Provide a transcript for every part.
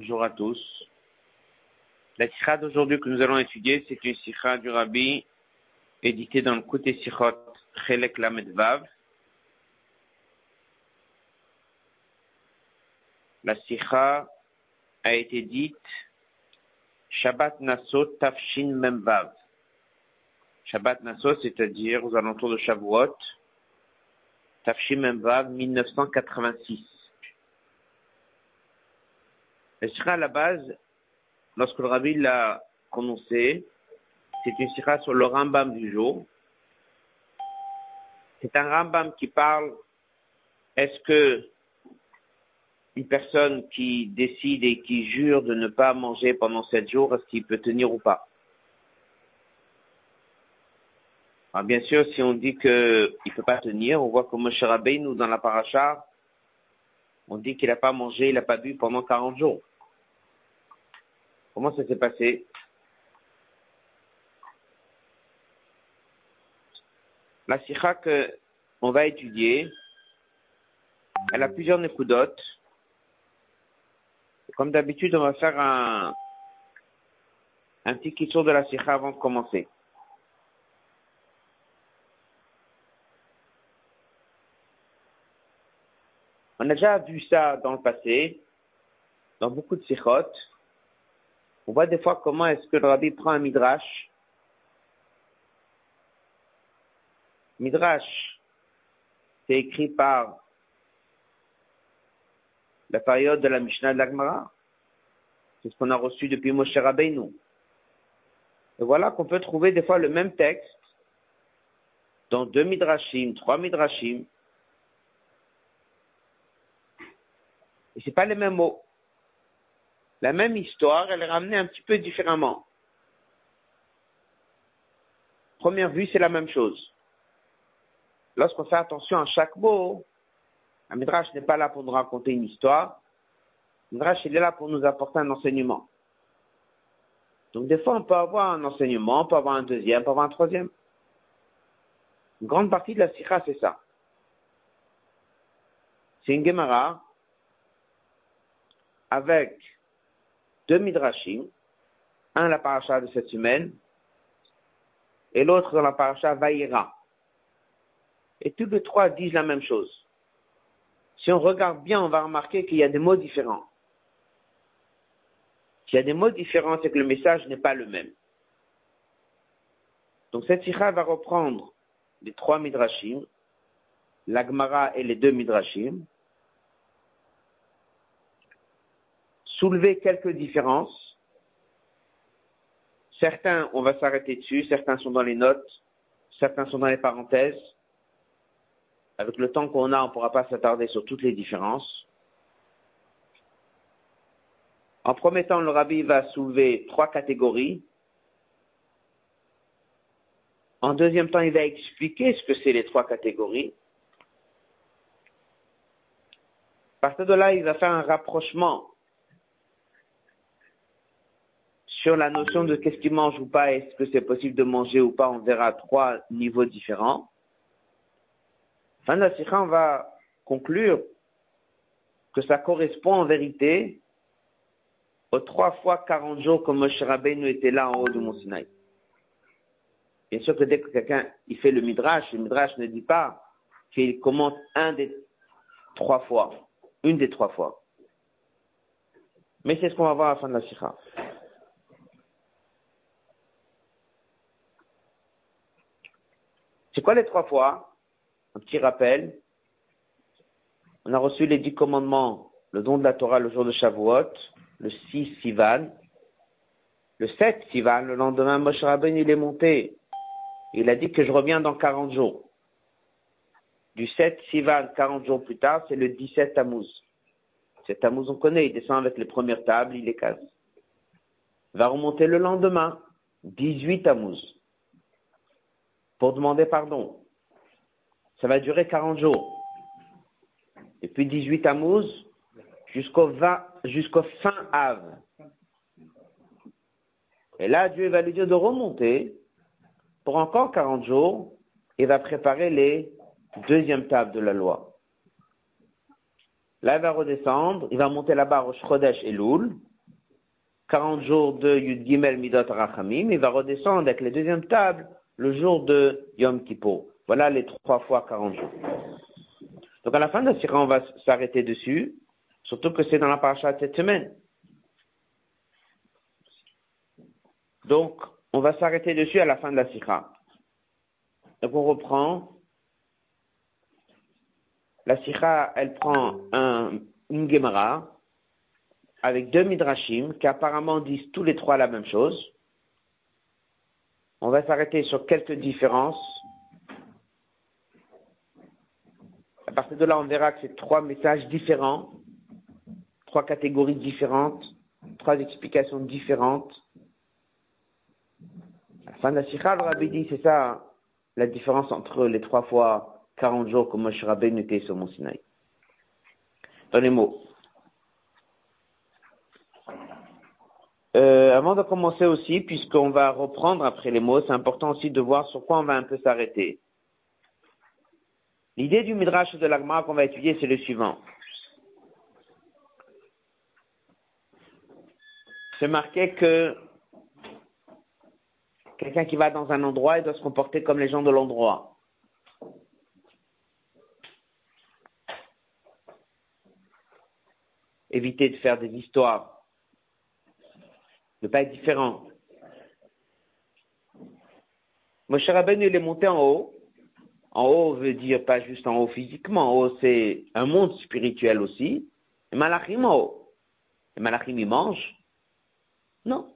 Bonjour à tous. La sikha d'aujourd'hui que nous allons étudier, c'est une sikha du Rabbi éditée dans le côté Sikhot Chelek Lamed Vav. La sikha a été dite Shabbat Nassau Tafshin Memvav. Shabbat Nassau, c'est-à-dire aux alentours de Shavuot, Tafshin Memvav 1986. La sikha à la base, lorsque le rabbi l'a prononcé, c'est une sikha sur le Rambam du jour. C'est un Rambam qui parle, est-ce que une personne qui décide et qui jure de ne pas manger pendant sept jours, est-ce qu'il peut tenir ou pas? Alors bien sûr, si on dit qu'il ne peut pas tenir, on voit que Moshe nous dans la paracha, on dit qu'il n'a pas mangé, il n'a pas bu pendant 40 jours. Comment ça s'est passé? La sikha que on va étudier, elle a plusieurs nekudotes. Comme d'habitude, on va faire un, un petit tour de la sikha avant de commencer. On a déjà vu ça dans le passé, dans beaucoup de sikhot. On voit des fois comment est-ce que le rabbi prend un midrash. Midrash, c'est écrit par la période de la Mishnah de l'Agmara. C'est ce qu'on a reçu depuis Moshe Rabbeinu. Et voilà qu'on peut trouver des fois le même texte dans deux midrashim, trois midrashim. Et c'est pas les mêmes mots la même histoire, elle est ramenée un petit peu différemment. Première vue, c'est la même chose. Lorsqu'on fait attention à chaque mot, un midrash n'est pas là pour nous raconter une histoire. Un midrash, il est là pour nous apporter un enseignement. Donc, des fois, on peut avoir un enseignement, on peut avoir un deuxième, on peut avoir un troisième. Une grande partie de la sikha, c'est ça. C'est une Gemara avec deux midrashim, un la paracha de cette semaine et l'autre dans la paracha Vaïra. Et tous les trois disent la même chose. Si on regarde bien, on va remarquer qu'il y a des mots différents. S'il y a des mots différents, c'est que le message n'est pas le même. Donc cette sikha va reprendre les trois midrashim, l'agmara et les deux midrashim, soulever quelques différences. Certains, on va s'arrêter dessus, certains sont dans les notes, certains sont dans les parenthèses. Avec le temps qu'on a, on ne pourra pas s'attarder sur toutes les différences. En premier temps, le rabbi va soulever trois catégories. En deuxième temps, il va expliquer ce que c'est les trois catégories. À partir de là, il va faire un rapprochement sur la notion de qu'est-ce qu'il mange ou pas, est-ce que c'est possible de manger ou pas, on verra trois niveaux différents. Fin de la sikha, on va conclure que ça correspond en vérité aux trois fois 40 jours que Moshe Rabbeinu était là en haut du Mont Sinaï. Bien sûr que dès que quelqu'un il fait le midrash, le midrash ne dit pas qu'il commente un des trois fois, une des trois fois. Mais c'est ce qu'on va voir à la fin de la sikha. C'est quoi les trois fois? Un petit rappel. On a reçu les dix commandements, le don de la Torah le jour de Shavuot, le 6 Sivan, le 7 Sivan, le lendemain, Moshe Rabbein, il est monté. Il a dit que je reviens dans 40 jours. Du 7 Sivan, 40 jours plus tard, c'est le 17 Tammuz. Cet Tammuz, on connaît, il descend avec les premières tables, il les casse. Va remonter le lendemain, 18 Tammuz pour demander pardon. Ça va durer 40 jours. Et puis 18 Tammuz jusqu'au jusqu'au fin Av. Et là, Dieu va lui dire de remonter pour encore 40 jours et va préparer les deuxièmes tables de la loi. Là, il va redescendre, il va monter là-bas au Shchodesh et Loul. 40 jours de Yud Gimel Midot Rachamim. Il va redescendre avec les deuxièmes tables le jour de Yom Kippur. Voilà les trois fois 40 jours. Donc à la fin de la Sira, on va s'arrêter dessus, surtout que c'est dans la paracha de cette semaine. Donc, on va s'arrêter dessus à la fin de la Sira. Donc on reprend. La Sira, elle prend un, une Gemara avec deux Midrashim qui apparemment disent tous les trois la même chose. On va s'arrêter sur quelques différences. À partir de là, on verra que c'est trois messages différents, trois catégories différentes, trois explications différentes. La fin de la Sikha, le Rabbi dit, c'est ça la différence entre les trois fois 40 jours que Moshe Rabbeinu était sur mon Sinaï. Dans les mots. Euh, avant de commencer aussi, puisqu'on va reprendre après les mots, c'est important aussi de voir sur quoi on va un peu s'arrêter. L'idée du Midrash de l'Agma qu'on va étudier, c'est le suivant. C'est marqué que quelqu'un qui va dans un endroit, il doit se comporter comme les gens de l'endroit. Éviter de faire des histoires ne pas être différent. Moshe Rabbeinu, il est monté en haut. En haut veut dire pas juste en haut physiquement. En haut, c'est un monde spirituel aussi. Et Malachim en haut. Et Malachim, il mange? Non.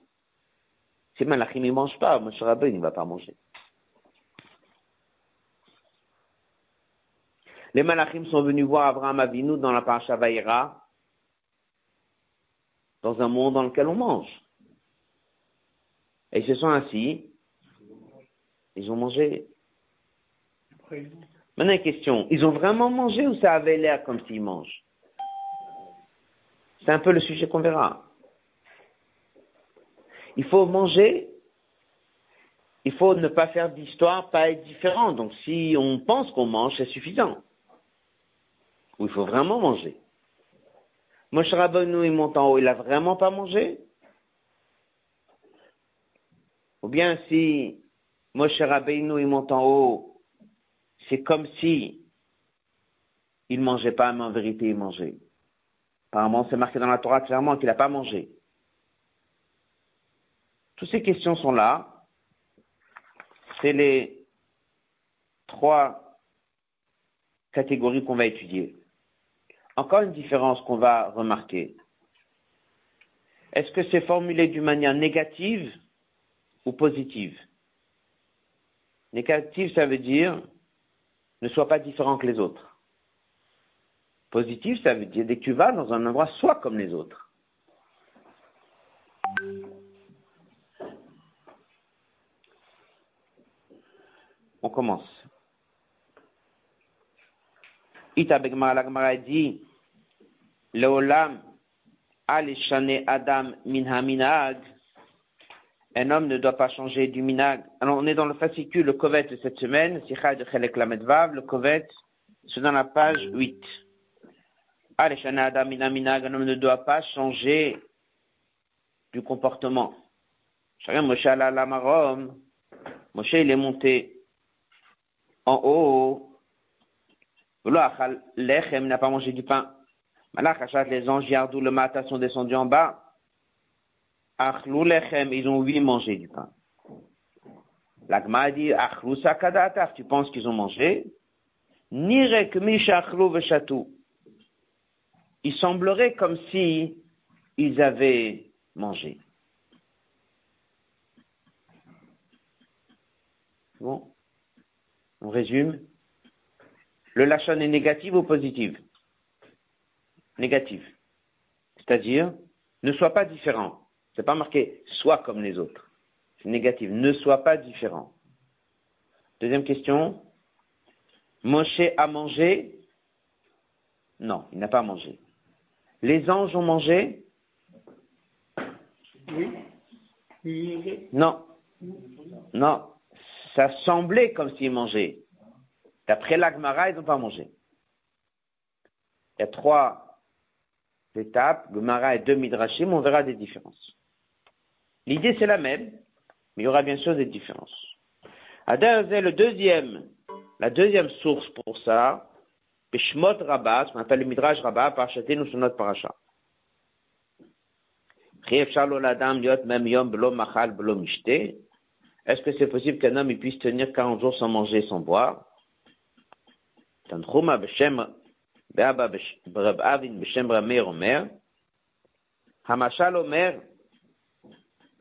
Si Malachim, il mange pas, Moshe Rabbeinu, il ne va pas manger. Les Malachim sont venus voir Abraham Avinu dans la paracha Vaïra, dans un monde dans lequel on mange. Et ils se sont assis. Ils ont mangé. Maintenant, question. Ils ont vraiment mangé ou ça avait l'air comme s'ils mangent? C'est un peu le sujet qu'on verra. Il faut manger. Il faut ne pas faire d'histoire, pas être différent. Donc, si on pense qu'on mange, c'est suffisant. Ou il faut vraiment manger. Moshe Rabbeinu, il monte en haut, il a vraiment pas mangé? Ou bien si Moshe Rabbeinu il monte en haut, c'est comme si il mangeait pas, mais en vérité il mangeait. Apparemment, c'est marqué dans la Torah clairement qu'il n'a pas mangé. Toutes ces questions sont là. C'est les trois catégories qu'on va étudier. Encore une différence qu'on va remarquer. Est-ce que c'est formulé d'une manière négative ou positive. Négative, ça veut dire ne sois pas différent que les autres. Positive, ça veut dire dès que tu vas dans un endroit, sois comme les autres. On commence. Ita la dit, Leolam, Alishane Adam Minhaminag, un homme ne doit pas changer du minag. Alors, on est dans le fascicule, le Kovet de cette semaine, de le Kovet, c'est dans la page 8. Adam minag, un homme ne doit pas changer du comportement. Moshe Lamarom, Moshe il est monté en haut. Lechem n'a pas mangé du pain. Les anges Yardou le matin sont descendus en bas ils ont oublié manger du pain. L'agma dit, tu penses qu'ils ont mangé? Nirek Il semblerait comme si ils avaient mangé. Bon. On résume. Le lachon est négatif ou positif? Négatif. C'est-à-dire, ne sois pas différent. C'est pas marqué sois comme les autres. C'est négatif. Ne sois pas différent. Deuxième question. Moshe a mangé? Non, il n'a pas mangé. Les anges ont mangé? Oui. Non. Non. Ça semblait comme s'ils mangeaient. D'après l'Agmara, ils n'ont pas mangé. Il y a trois étapes, Gemara et deux Midrashim, on verra des différences. L'idée c'est la même, mais il y aura bien sûr des différences. Adar le deuxième, la deuxième source pour ça, Peshmot Rabbah, ce qu'on appelle le Midrash Rabbah, par nous sur notre paracha. Est-ce que c'est possible qu'un homme puisse tenir 40 jours sans manger sans boire? Tanchuma Beshem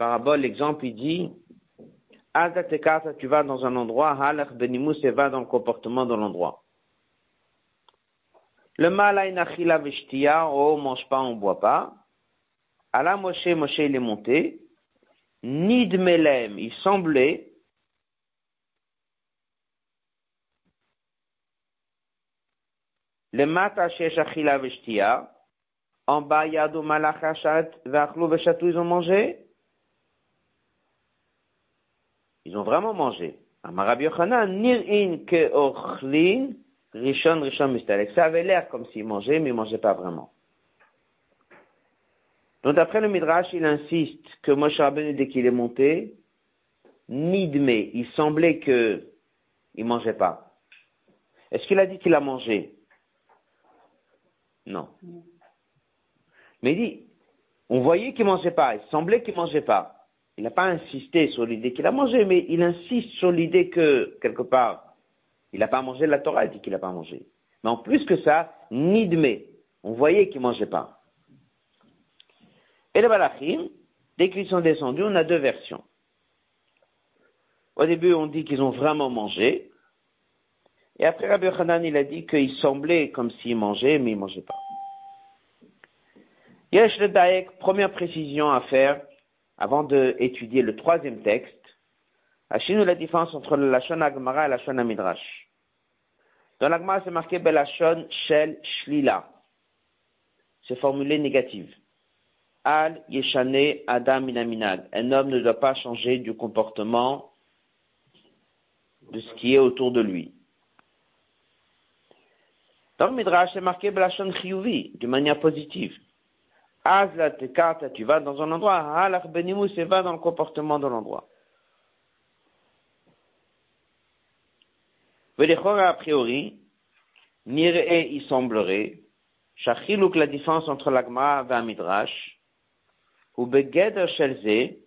parabole, l'exemple, il dit, tu vas dans un endroit, Halach Benimous, et va dans le comportement de l'endroit. Le mal a une achila veshtia, oh, on mange pas, on boit pas. Allah Moshe, Moshe, il est monté. Nid Melem, il semblait, le mata achila veshtia, en bas, yado malachachat, vachlo veshatou, ils ont mangé. Ils ont vraiment mangé. Yochanan, nir'in ke ochlin, rishon rishon mistalek. Ça avait l'air comme s'ils mangeaient, mais ils mangeaient pas vraiment. Donc après le Midrash, il insiste que Moshe Rabbeinu, dès qu'il est monté, nidme, il semblait que il mangeait pas. Est-ce qu'il a dit qu'il a mangé? Non. Mais il dit, on voyait qu'il mangeait pas, il semblait qu'il mangeait pas. Il n'a pas insisté sur l'idée qu'il a mangé, mais il insiste sur l'idée que, quelque part, il n'a pas mangé la Torah, il dit qu'il n'a pas mangé. Mais en plus que ça, nidme, on voyait qu'il mangeait pas. Et les Balachim, dès qu'ils sont descendus, on a deux versions. Au début, on dit qu'ils ont vraiment mangé. Et après, Rabbi Hanan, il a dit qu'il semblait comme s'ils mangeaient, mais ils ne mangeaient pas. Yesh le Daek, première précision à faire avant d'étudier le troisième texte. Achinu la différence entre le Lachon Agmara et le Lachon Midrash. Dans l'Agmara, c'est marqué Belachon Shel Shlila. C'est formulé négative. Al Yeshane Adam Minaminag. Un homme ne doit pas changer du comportement de ce qui est autour de lui. Dans le Midrash, c'est marqué Blashon Chiyuvi, d'une manière positive. Az la tu vas dans un endroit, Halach Benimus, et va dans le comportement de l'endroit. A priori, Nire, il semblerait, Shachiluk, la différence entre l'Agma et Midrash, ou begeder shel ze,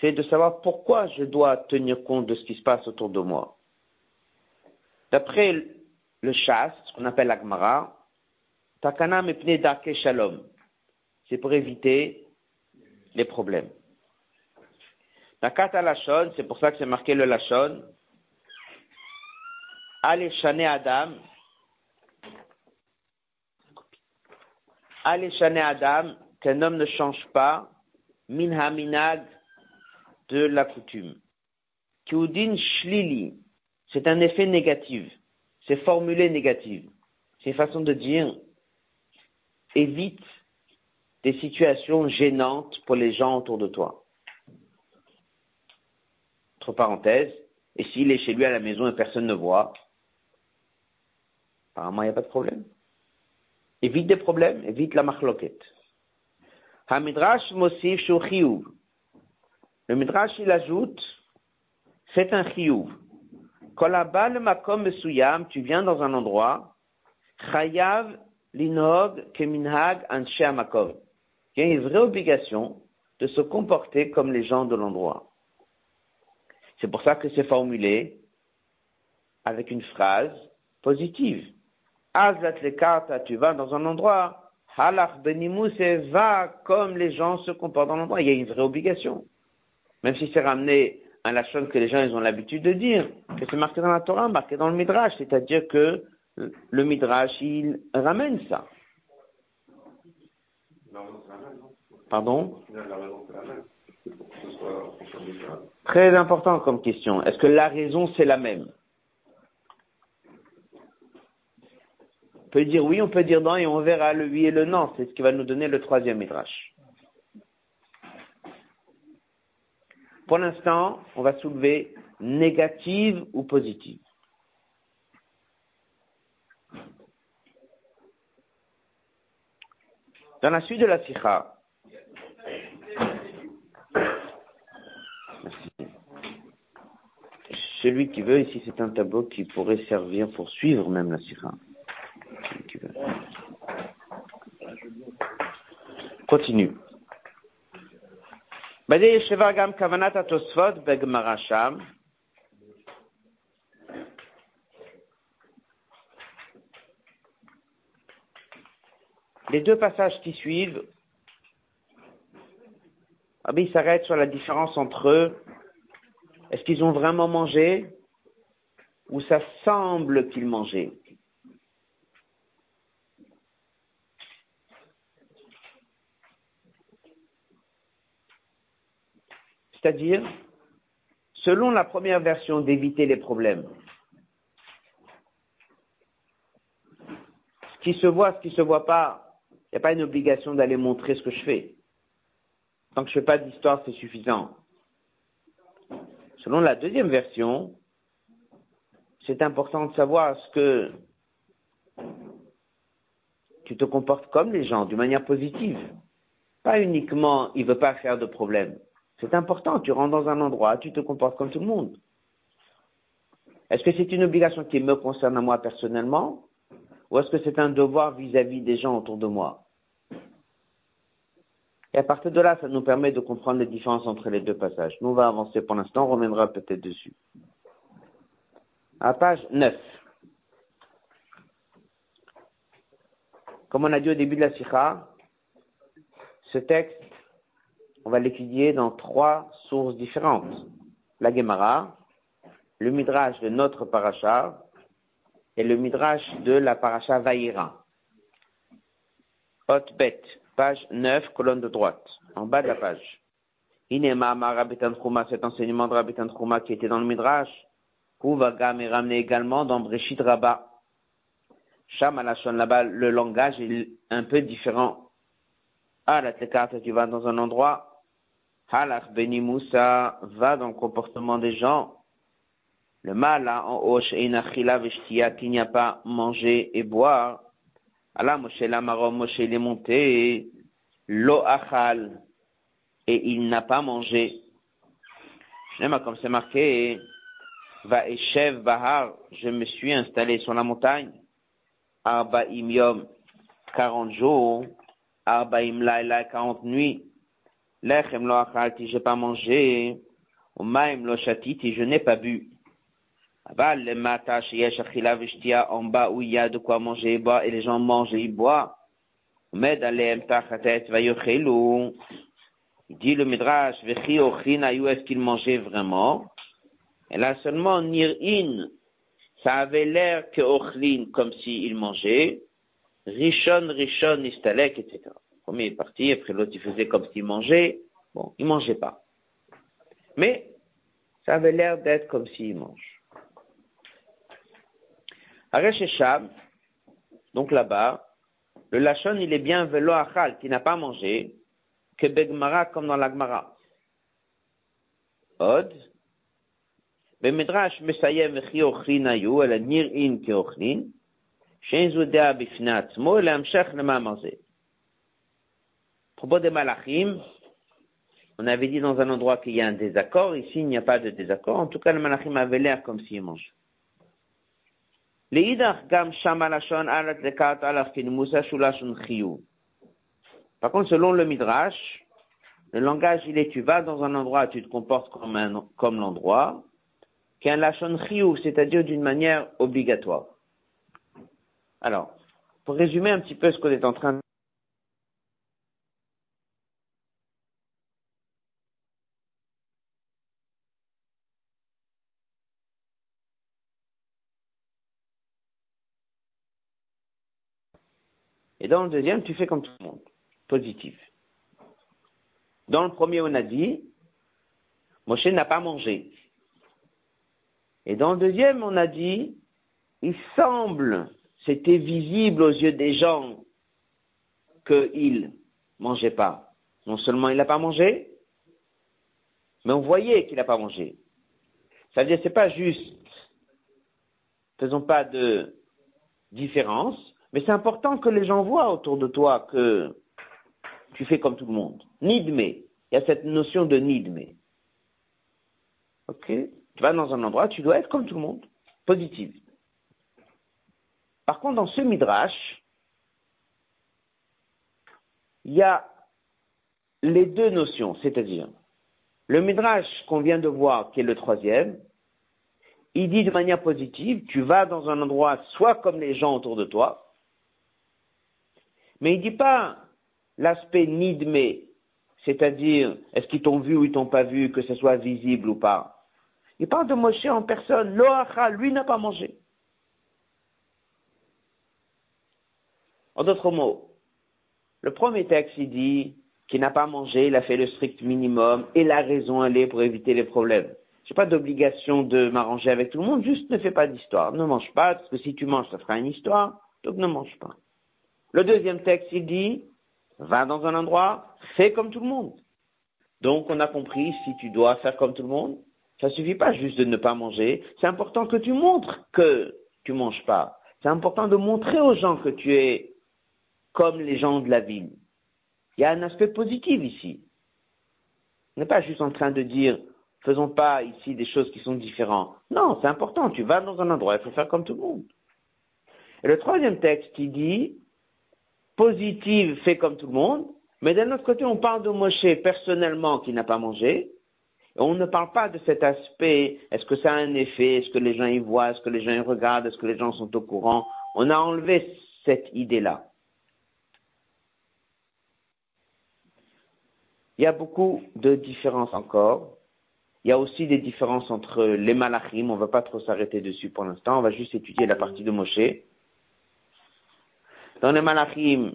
c'est de savoir pourquoi je dois tenir compte de ce qui se passe autour de moi. D'après le chasse, ce qu'on appelle l'agmara, takana mepne dake shalom. C'est pour éviter les problèmes. Nakata lachon, c'est pour ça que c'est marqué le lachon. Allez, Adam, Aleshane Adam, qu'un homme ne change pas, minha minag, de la coutume. Kiudin shlili, c'est un effet négatif. C'est formulé négatif. C'est une façon de dire, évite des situations gênantes pour les gens autour de toi. Entre parenthèses, et s'il est chez lui à la maison et personne ne voit, apparemment il n'y a pas de problème évite des problèmes, évite la chiyuv. Le midrash il ajoute, c'est un chiyuv. Kolabal makom mesuyam, tu viens dans un endroit, chayav keminhag makom. Il y a une vraie obligation de se comporter comme les gens de l'endroit. C'est pour ça que c'est formulé avec une phrase positive. Azat le tu vas dans un endroit, halach benimous va comme les gens se comportent dans l'endroit. Il y a une vraie obligation. Même si c'est ramené à la chose que les gens ils ont l'habitude de dire, que c'est marqué dans la Torah, marqué dans le Midrash, c'est-à-dire que le Midrash, il ramène ça. Pardon? Très important comme question. Est-ce que la raison c'est la même? On peut dire oui, on peut dire non, et on verra le oui et le non. C'est ce qui va nous donner le troisième midrash. Pour l'instant, on va soulever négative ou positive. Dans la suite de la sikha, celui qui veut, ici c'est un tableau qui pourrait servir pour suivre même la sikha. Continue. Les deux passages qui suivent, Rabbi s'arrête sur la différence entre eux. Est-ce qu'ils ont vraiment mangé ou ça semble qu'ils mangeaient? C'est-à-dire, selon la première version d'éviter les problèmes, ce qui se voit, ce qui ne se voit pas, il n'y a pas une obligation d'aller montrer ce que je fais. Tant que je ne fais pas d'histoire, c'est suffisant. Selon la deuxième version, c'est important de savoir ce que tu te comportes comme les gens, d'une manière positive. Pas uniquement, il ne veut pas faire de problème. C'est important, tu rentres dans un endroit, tu te comportes comme tout le monde. Est-ce que c'est une obligation qui me concerne à moi personnellement ou est-ce que c'est un devoir vis-à-vis des gens autour de moi? Et à partir de là, ça nous permet de comprendre les différences entre les deux passages. Nous, on va avancer pour l'instant, on reviendra peut-être dessus. À page 9. Comme on a dit au début de la sikha, ce texte on va l'étudier dans trois sources différentes. La Gemara, le Midrash de notre paracha et le Midrash de la paracha Vaïra. Hot bet, page 9, colonne de droite, en bas de la page. Inema Rabitan Chouma, cet enseignement de Rabitan Chouma qui était dans le Midrash, Gam est ramené également dans Breshit Rabba. Sham là-bas, le langage est un peu différent. Ah, la tu vas dans un endroit Halach Beni Moussa va dans le comportement des gens. Le mal en Hosh et Inachila Veshtia qui n'y a pas mangé et boire. Allah Moshe Lamarom Moshe il est monté. Lo Achal et il n'a pas mangé. Comme c'est marqué, Va Eshev Bahar, je me suis installé sur la montagne. Arba Yom, 40 jours. Arba Laila, 40 nuits. Lechem lo achalti, je n'ai pas mangé. Umaim lo shatiti, je n'ai pas bu. Aval le mata sheyesh achila vishtia, en bas où il y a de quoi manger et boire, et les gens mangent et ils boivent. Med aleem tachatet vayochelu. Il dit le Midrash, vechi ochin ayu, est-ce qu'ils mangeaient vraiment? Et là seulement, nir'in, ça avait l'air que ochlin, comme s'ils mangeaient. Rishon, rishon, istalek, etc premier est parti, après l'autre il faisait comme s'il mangeait. Bon, il mangeait pas. Mais ça avait l'air d'être comme s'il mange. Areshesham, donc là-bas, le lachon il est bien velo achal, qui n'a pas mangé, que begmara comme dans l'agmara. Od, במדרש מסיים וכי אוכלין היו, אלא נראים כאוכלין, שאין זו דעה בפני עצמו, אלא המשך למאמר זה propos des malachim, on avait dit dans un endroit qu'il y a un désaccord. Ici, il n'y a pas de désaccord. En tout cas, le malachim avait l'air comme s'il mangeait. Par contre, selon le Midrash, le langage, il est, tu vas dans un endroit, tu te comportes comme, un, comme l'endroit, qui est un lachon chiyou, c'est-à-dire d'une manière obligatoire. Alors, pour résumer un petit peu ce qu'on est en train Et dans le deuxième, tu fais comme tout le monde. Positif. Dans le premier, on a dit, Moshe n'a pas mangé. Et dans le deuxième, on a dit, il semble, c'était visible aux yeux des gens qu'il mangeait pas. Non seulement il n'a pas mangé, mais on voyait qu'il n'a pas mangé. Ça veut dire, c'est pas juste, faisons pas de différence, mais c'est important que les gens voient autour de toi que tu fais comme tout le monde. Nidme. Il y a cette notion de nidme. Ok? Tu vas dans un endroit, tu dois être comme tout le monde. Positif. Par contre, dans ce midrash, il y a les deux notions, c'est-à-dire le midrash qu'on vient de voir, qui est le troisième, il dit de manière positive, tu vas dans un endroit soit comme les gens autour de toi, mais il dit pas l'aspect nidme, c'est-à-dire est-ce qu'ils t'ont vu ou ils t'ont pas vu, que ce soit visible ou pas. Il parle de Moshe en personne, Loacha, lui n'a pas mangé. En d'autres mots, le premier texte, il dit qu'il n'a pas mangé, il a fait le strict minimum, et la raison, elle est pour éviter les problèmes. Je n'ai pas d'obligation de m'arranger avec tout le monde, juste ne fais pas d'histoire. Ne mange pas, parce que si tu manges, ça fera une histoire, donc ne mange pas. Le deuxième texte, il dit, va dans un endroit, fais comme tout le monde. Donc, on a compris, si tu dois faire comme tout le monde, ça suffit pas juste de ne pas manger. C'est important que tu montres que tu manges pas. C'est important de montrer aux gens que tu es comme les gens de la ville. Il y a un aspect positif ici. On n'est pas juste en train de dire, faisons pas ici des choses qui sont différentes. Non, c'est important. Tu vas dans un endroit, il faut faire comme tout le monde. Et le troisième texte qui dit, positive, fais comme tout le monde, mais d'un autre côté, on parle de Moshe personnellement qui n'a pas mangé, on ne parle pas de cet aspect, est-ce que ça a un effet, est-ce que les gens y voient, est-ce que les gens y regardent, est-ce que les gens sont au courant. On a enlevé cette idée-là. Il y a beaucoup de différences encore. Il y a aussi des différences entre les malachim. On ne va pas trop s'arrêter dessus pour l'instant. On va juste étudier la partie de Moshe. Dans les malachim,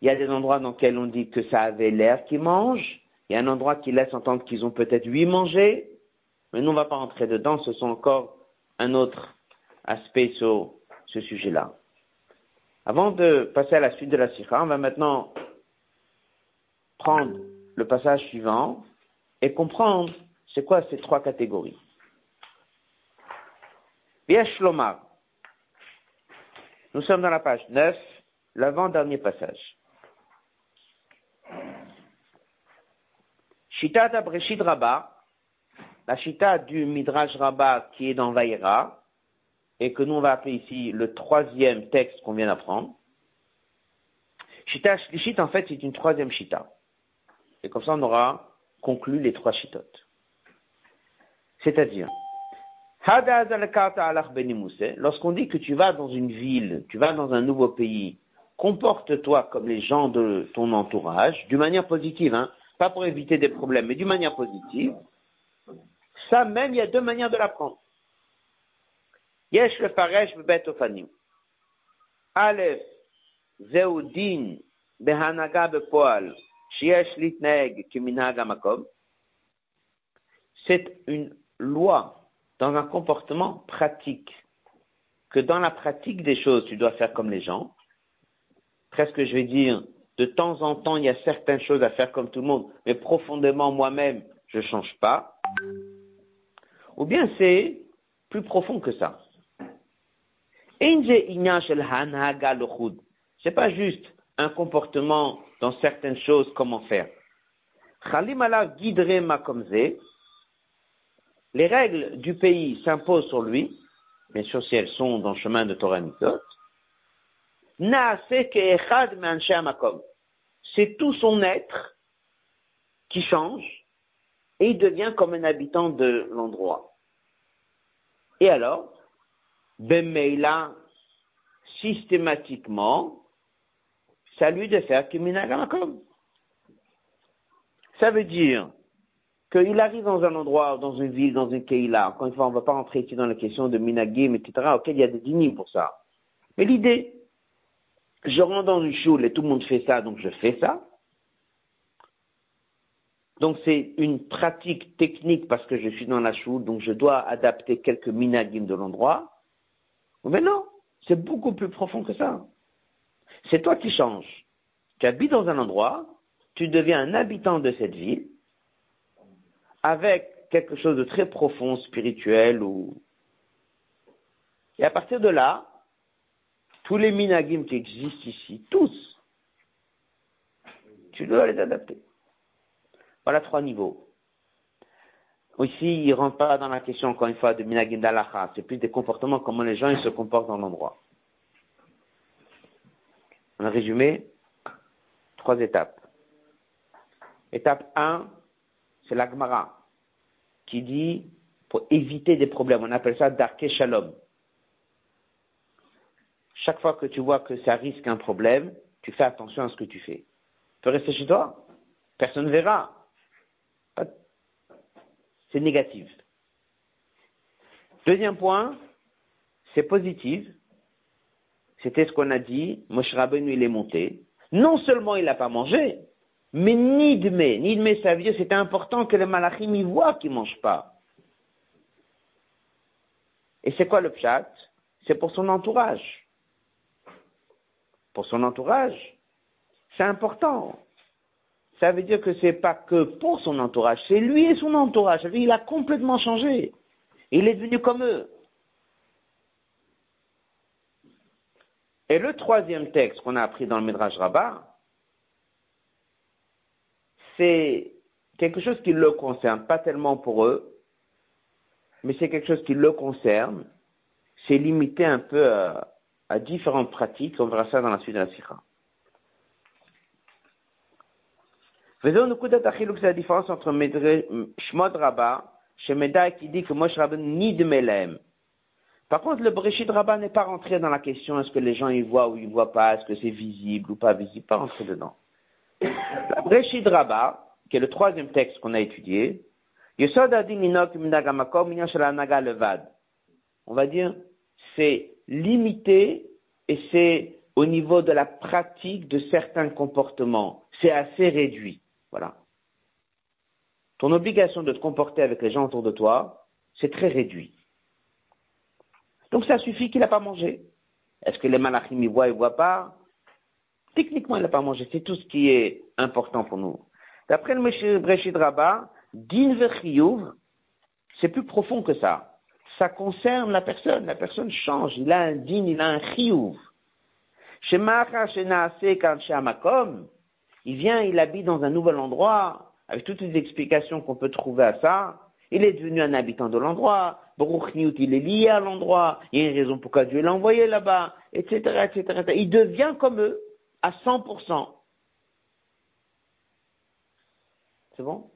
il y a des endroits dans lesquels on dit que ça avait l'air qu'ils mangent. Il y a un endroit qui laisse entendre qu'ils ont peut-être huit mangé. Mais nous, on ne va pas entrer dedans. Ce sont encore un autre aspect sur ce sujet-là. Avant de passer à la suite de la sikha, on va maintenant prendre le passage suivant et comprendre c'est quoi ces trois catégories. Nous sommes dans la page 9, l'avant-dernier passage. Shita Breshid Rabba, la Shita du Midrash Rabba qui est dans Vaïra, et que nous on va appeler ici le troisième texte qu'on vient d'apprendre. Shita Shlishit, en fait, c'est une troisième Shita. Et comme ça, on aura conclu les trois chitotes. C'est-à-dire, lorsqu'on dit que tu vas dans une ville, tu vas dans un nouveau pays, comporte-toi comme les gens de ton entourage, d'une manière positive, hein, pas pour éviter des problèmes, mais d'une manière positive. Ça même, il y a deux manières de l'apprendre. Yesh le faresh bebet ofanim. Aleph, zeudin behanaga bepoal c'est une loi dans un comportement pratique, que dans la pratique des choses, tu dois faire comme les gens. Presque, je vais dire, de temps en temps, il y a certaines choses à faire comme tout le monde, mais profondément moi-même, je ne change pas. Ou bien c'est plus profond que ça. C'est pas juste un comportement dans certaines choses, comment faire. Les règles du pays s'imposent sur lui, bien sûr si elles sont dans le chemin de Torah Mitzot. C'est tout son être qui change et il devient comme un habitant de l'endroit. Et alors, Bemeila, systématiquement, à lui de faire Kiminagamakom. Ça veut dire qu'il arrive dans un endroit, dans une ville, dans une Keïla. Encore une fois, on ne va pas rentrer ici dans la question de Minagim, etc., auquel il y a des dynimes pour ça. Mais l'idée, je rentre dans une choule et tout le monde fait ça, donc je fais ça. Donc c'est une pratique technique parce que je suis dans la choule, donc je dois adapter quelques minagim de l'endroit. Mais non, c'est beaucoup plus profond que ça. C'est toi qui changes. Tu habites dans un endroit, tu deviens un habitant de cette ville, avec quelque chose de très profond, spirituel, ou... Et à partir de là, tous les minagim qui existent ici, tous, tu dois les adapter. Voilà trois niveaux. Ici, il ne rentre pas dans la question, encore une fois, de minagindalacha. C'est plus des comportements, comment les gens ils se comportent dans l'endroit. A résumé trois étapes. Étape 1, c'est l'agmara, qui dit, pour éviter des problèmes, on appelle ça darke shalom. Chaque fois que tu vois que ça risque un problème, tu fais attention à ce que tu fais. Tu peux rester chez toi, personne ne verra. C'est négatif. Deuxième point, c'est positif. C'était ce qu'on a dit. Moshe Rabbeinu, il est monté. Non seulement il n'a pas mangé, mais ni de mai, ni de mai, ça veut dire c'était important que les malachim y voient qu'il ne mange pas. Et c'est quoi le pshat? C'est pour son entourage. Pour son entourage, c'est important. Ça veut dire que c'est pas que pour son entourage, c'est lui et son entourage. Il a complètement changé. Il est devenu comme eux. Et le troisième texte qu'on a appris dans le Midrash Rabbah, c'est quelque chose qui le concerne, pas tellement pour eux, mais c'est quelque chose qui le concerne. C'est limité un peu à, différentes pratiques. On verra ça dans la suite de la Sikha. Faisons nous coup c'est la différence entre Shmod Rabbah, chez Meda qui dit que Moshe Rabbein ni de Melem. Par contre, le Breshid Rabbah n'est pas rentré dans la question est-ce que les gens y voient ou ils voient pas, est-ce que c'est visible ou pas visible, pas rentré dedans. La Rabbah, qui est le troisième texte qu'on a étudié, on va dire, c'est limité et c'est au niveau de la pratique de certains comportements. C'est assez réduit. Voilà. Ton obligation de te comporter avec les gens autour de toi, c'est très réduit. Donc ça suffit qu'il n'a pas mangé. Est-ce que les malachim y voient, ils voient pas? Techniquement, il n'a pas mangé. C'est tout ce qui est important pour nous. D'après le Breshid Rabbah, din c'est plus profond que ça. Ça concerne la personne. La personne change. Il a un din, il a un chiyuv. Il vient, il habite dans un nouvel endroit, avec toutes les explications qu'on peut trouver à ça. Il est devenu un habitant de l'endroit. Baruch il est lié à l'endroit. Il y a une raison pourquoi Dieu l'a envoyé là-bas, etc., etc., Il devient comme eux, à 100%. C'est bon?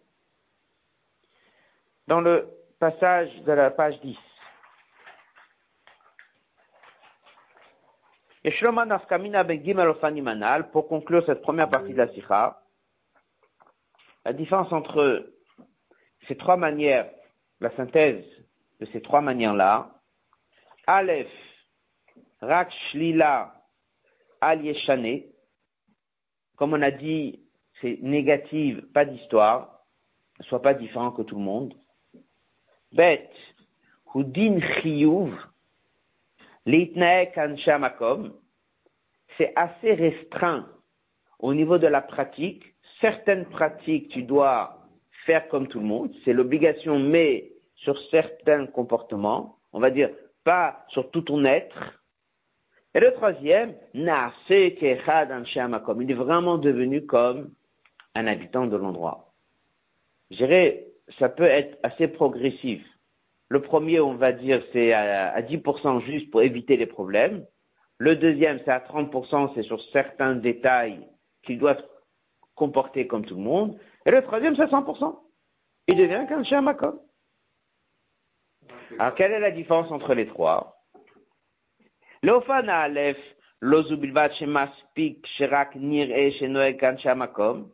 Dans le passage de la page 10. pour conclure cette première partie de la sikha, la différence entre ces trois manières, la synthèse de ces trois manières-là, Aleph, Rak Shlila, Al Yeshane, comme on a dit, c'est négative, pas d'histoire, ne soit pas différent que tout le monde. Bet, Houdin Chiyuv, c'est assez restreint au niveau de la pratique. Certaines pratiques, tu dois faire comme tout le monde, c'est l'obligation, mais sur certains comportements, on va dire pas sur tout ton être. Et le troisième, il est vraiment devenu comme un habitant de l'endroit. Je dirais, ça peut être assez progressif. Le premier, on va dire, c'est à, 10% juste pour éviter les problèmes. Le deuxième, c'est à 30%, c'est sur certains détails qu'il doit se comporter comme tout le monde. Et le troisième, c'est à 100%. Il devient qu'un chien makom. Alors, quelle est la différence entre les trois? Alef, lozubilvat shemaspik, sherak nir e shenoeg kan shamakom.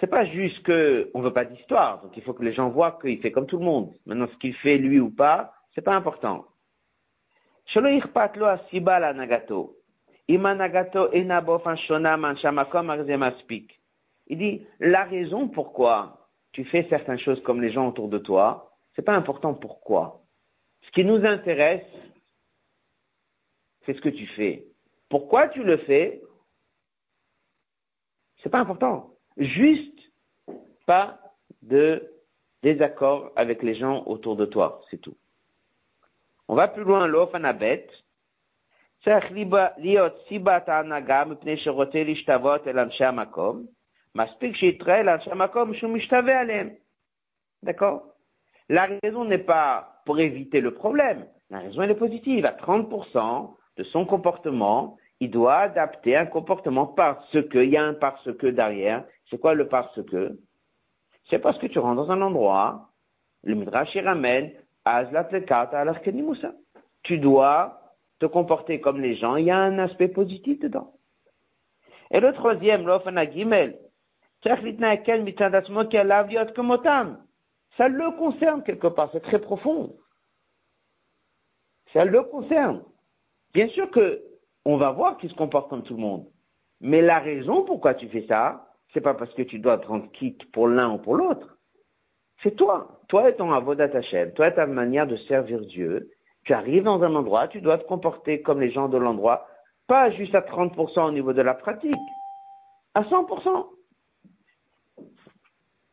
C'est pas juste qu'on ne veut pas d'histoire, donc il faut que les gens voient qu'il fait comme tout le monde. Maintenant, ce qu'il fait lui ou pas, c'est pas important. Il dit, la raison pourquoi tu fais certaines choses comme les gens autour de toi, c'est pas important pourquoi. Ce qui nous intéresse, c'est ce que tu fais. Pourquoi tu le fais, c'est pas important. Juste pas de désaccord avec les gens autour de toi, c'est tout. On va plus loin, l'ofanabet. צריך להיות סיבת ההנהגה מפני שרוצה להשתוות אל אנשי המקום, מספיק שיתראה לאנשי המקום שהוא משתווה עליהם. D'accord La raison n'est pas pour éviter le problème. La raison elle est positive. À 30% de son comportement, il doit adapter un comportement parce que, il y a un parce que derrière. C'est quoi le parce que? C'est parce que tu rentres dans un endroit, le Midrash y ramène, tu dois te comporter comme les gens, il y a un aspect positif dedans. Et le troisième, l'ofana ça le concerne quelque part, c'est très profond. Ça le concerne. Bien sûr que on va voir qu'il se comporte comme tout le monde. Mais la raison pourquoi tu fais ça, c'est pas parce que tu dois te rendre quitte pour l'un ou pour l'autre. C'est toi. Toi et ton avodat Hashem. Toi et ta manière de servir Dieu. Tu arrives dans un endroit, tu dois te comporter comme les gens de l'endroit. Pas juste à 30% au niveau de la pratique. À 100%.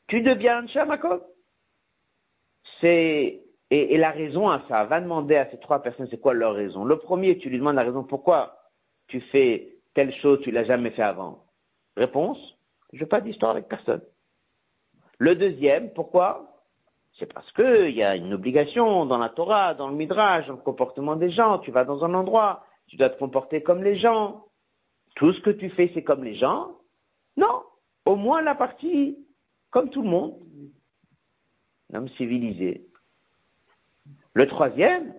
Tu deviens un shamakot. C'est, et, la raison à ça, va demander à ces trois personnes c'est quoi leur raison? Le premier, tu lui demandes la raison pourquoi tu fais telle chose, tu l'as jamais fait avant? Réponse, je veux pas d'histoire avec personne. Le deuxième, pourquoi? C'est parce qu'il y a une obligation dans la Torah, dans le Midrash, dans le comportement des gens. Tu vas dans un endroit, tu dois te comporter comme les gens. Tout ce que tu fais, c'est comme les gens? Non, au moins la partie comme tout le monde. Un homme civilisé. Le troisième,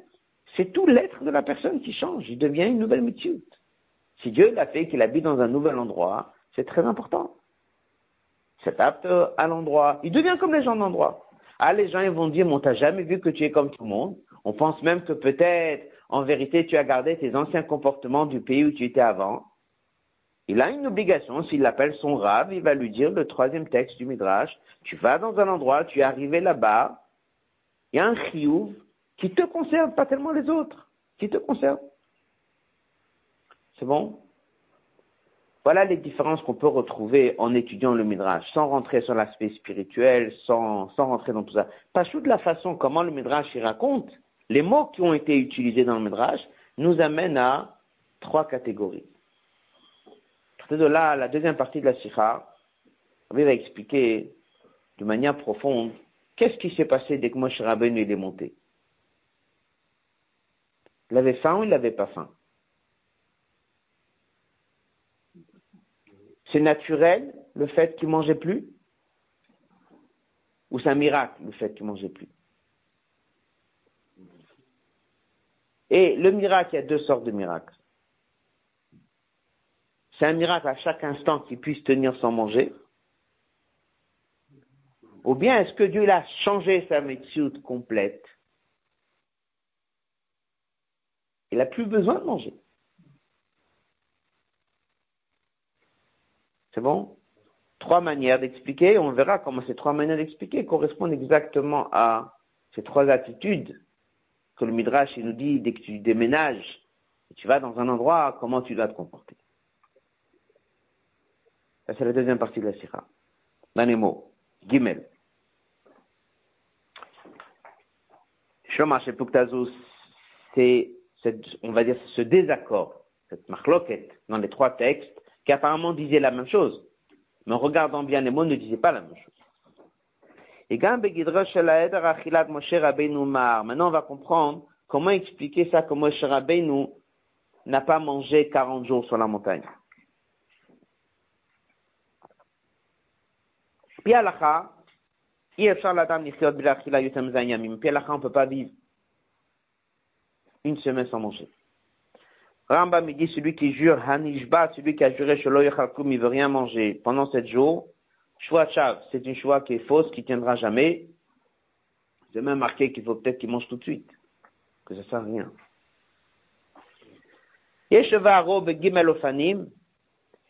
c'est tout l'être de la personne qui change. Il devient une nouvelle métier. Si Dieu l'a fait qu'il habite dans un nouvel endroit, c'est très important s'adapte à l'endroit. Il devient comme les gens de l'endroit. Ah, les gens, ils vont dire, on t'a jamais vu que tu es comme tout le monde. On pense même que peut-être, en vérité, tu as gardé tes anciens comportements du pays où tu étais avant. Il a une obligation, s'il l'appelle son rave, il va lui dire le troisième texte du Midrash, tu vas dans un endroit, tu es arrivé là-bas, il y a un chiyuv qui te concerne, pas tellement les autres, qui te concerne. C'est bon? Voilà les différences qu'on peut retrouver en étudiant le Midrash, sans rentrer sur l'aspect spirituel, sans, sans rentrer dans tout ça. Pas de la façon comment le Midrash y raconte, les mots qui ont été utilisés dans le Midrash nous amènent à trois catégories. de là, la deuxième partie de la Sikha, on va expliquer de manière profonde qu'est-ce qui s'est passé dès que Moshe Rabbeinu est monté. Il avait faim ou il n'avait pas faim? C'est naturel le fait qu'il mangeait plus? Ou c'est un miracle le fait qu'il mangeait plus? Et le miracle, il y a deux sortes de miracles. C'est un miracle à chaque instant qu'il puisse tenir sans manger. Ou bien est-ce que Dieu a changé sa méthode complète? Il n'a plus besoin de manger. C'est bon? Trois manières d'expliquer. On verra comment ces trois manières d'expliquer correspondent exactement à ces trois attitudes que le Midrash il nous dit dès que tu déménages, tu vas dans un endroit, comment tu dois te comporter. Ça, c'est la deuxième partie de la Sira. Dernier mot. Gimel. Shomash et c'est, on va dire, ce désaccord, cette marloquette dans les trois textes, qui apparemment disait la même chose. Mais en regardant bien les mots, ne disait pas la même chose. Et Maintenant, on va comprendre comment expliquer ça que Moshe Rabbeinu n'a pas mangé 40 jours sur la montagne. Puis on ne peut pas vivre une semaine sans manger. Rambam me dit celui qui jure Hanishba, celui qui a juré Shelo Yechakum, il veut rien manger pendant sept jours. Shua Chav, c'est une choix qui est fausse, qui tiendra jamais. C'est même marqué qu'il faut peut-être qu'il mange tout de suite, que ça sert à rien. Yeshevaro Gimel Ofanim,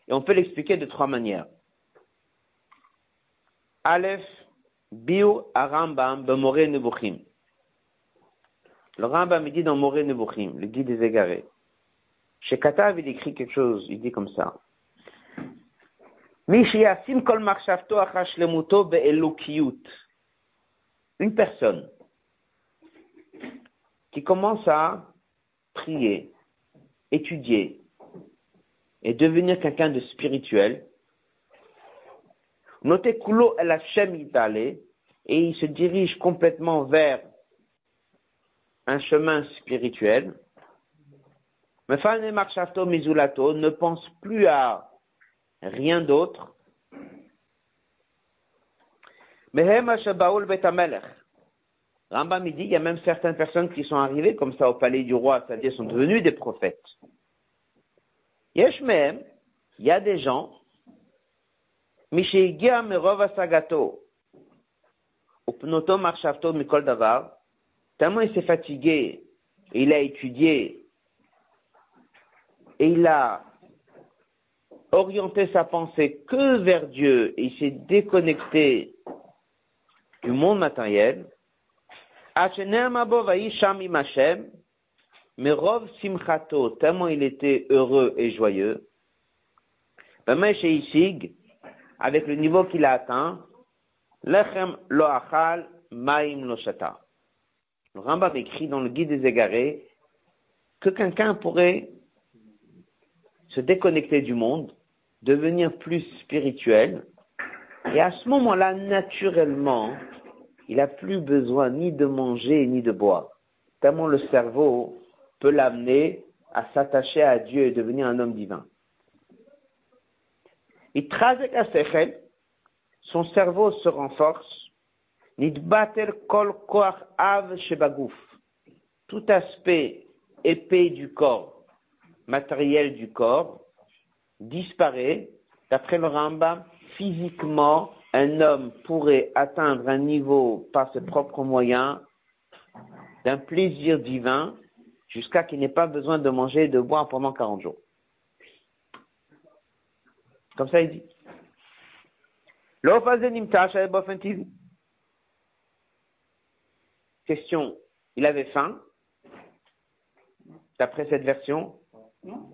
et on peut l'expliquer de trois manières. Aleph, Biu Arambam, Bemore Nebuchim. Le Rambam me dit dans Moré Nebuchim, le guide des égarés. Chez Katav, il écrit quelque chose, il dit comme ça. Une personne qui commence à prier étudier et devenir quelqu'un de spirituel, notez Kulo el Hashem et il se dirige complètement vers un chemin spirituel. Mizulato ne pense plus à rien d'autre. Rambam dit, il y a même certaines personnes qui sont arrivées comme ça au palais du roi, c'est-à-dire sont devenus des prophètes. Yeshmehem, il y a des gens, Misheigia merov asagato, upnoto marshavto mikol davar, tellement il s'est fatigué, il a étudié, et il a orienté sa pensée que vers Dieu, et il s'est déconnecté du monde matériel, Simchato, tellement il était heureux et joyeux, avec le niveau qu'il a atteint, Lechem lo achal, maim lo. Le écrit dans le guide des égarés que quelqu'un pourrait se déconnecter du monde, devenir plus spirituel, et à ce moment-là, naturellement, il n'a plus besoin ni de manger ni de boire. Tellement le cerveau peut l'amener à s'attacher à Dieu et devenir un homme divin. Son cerveau se renforce. Kol av Tout aspect épais du corps, matériel du corps, disparaît, d'après le Rambam, physiquement un homme pourrait atteindre un niveau par ses propres moyens d'un plaisir divin jusqu'à qu'il n'ait pas besoin de manger et de boire pendant 40 jours. Comme ça, il dit. Question, il avait faim? D'après cette version?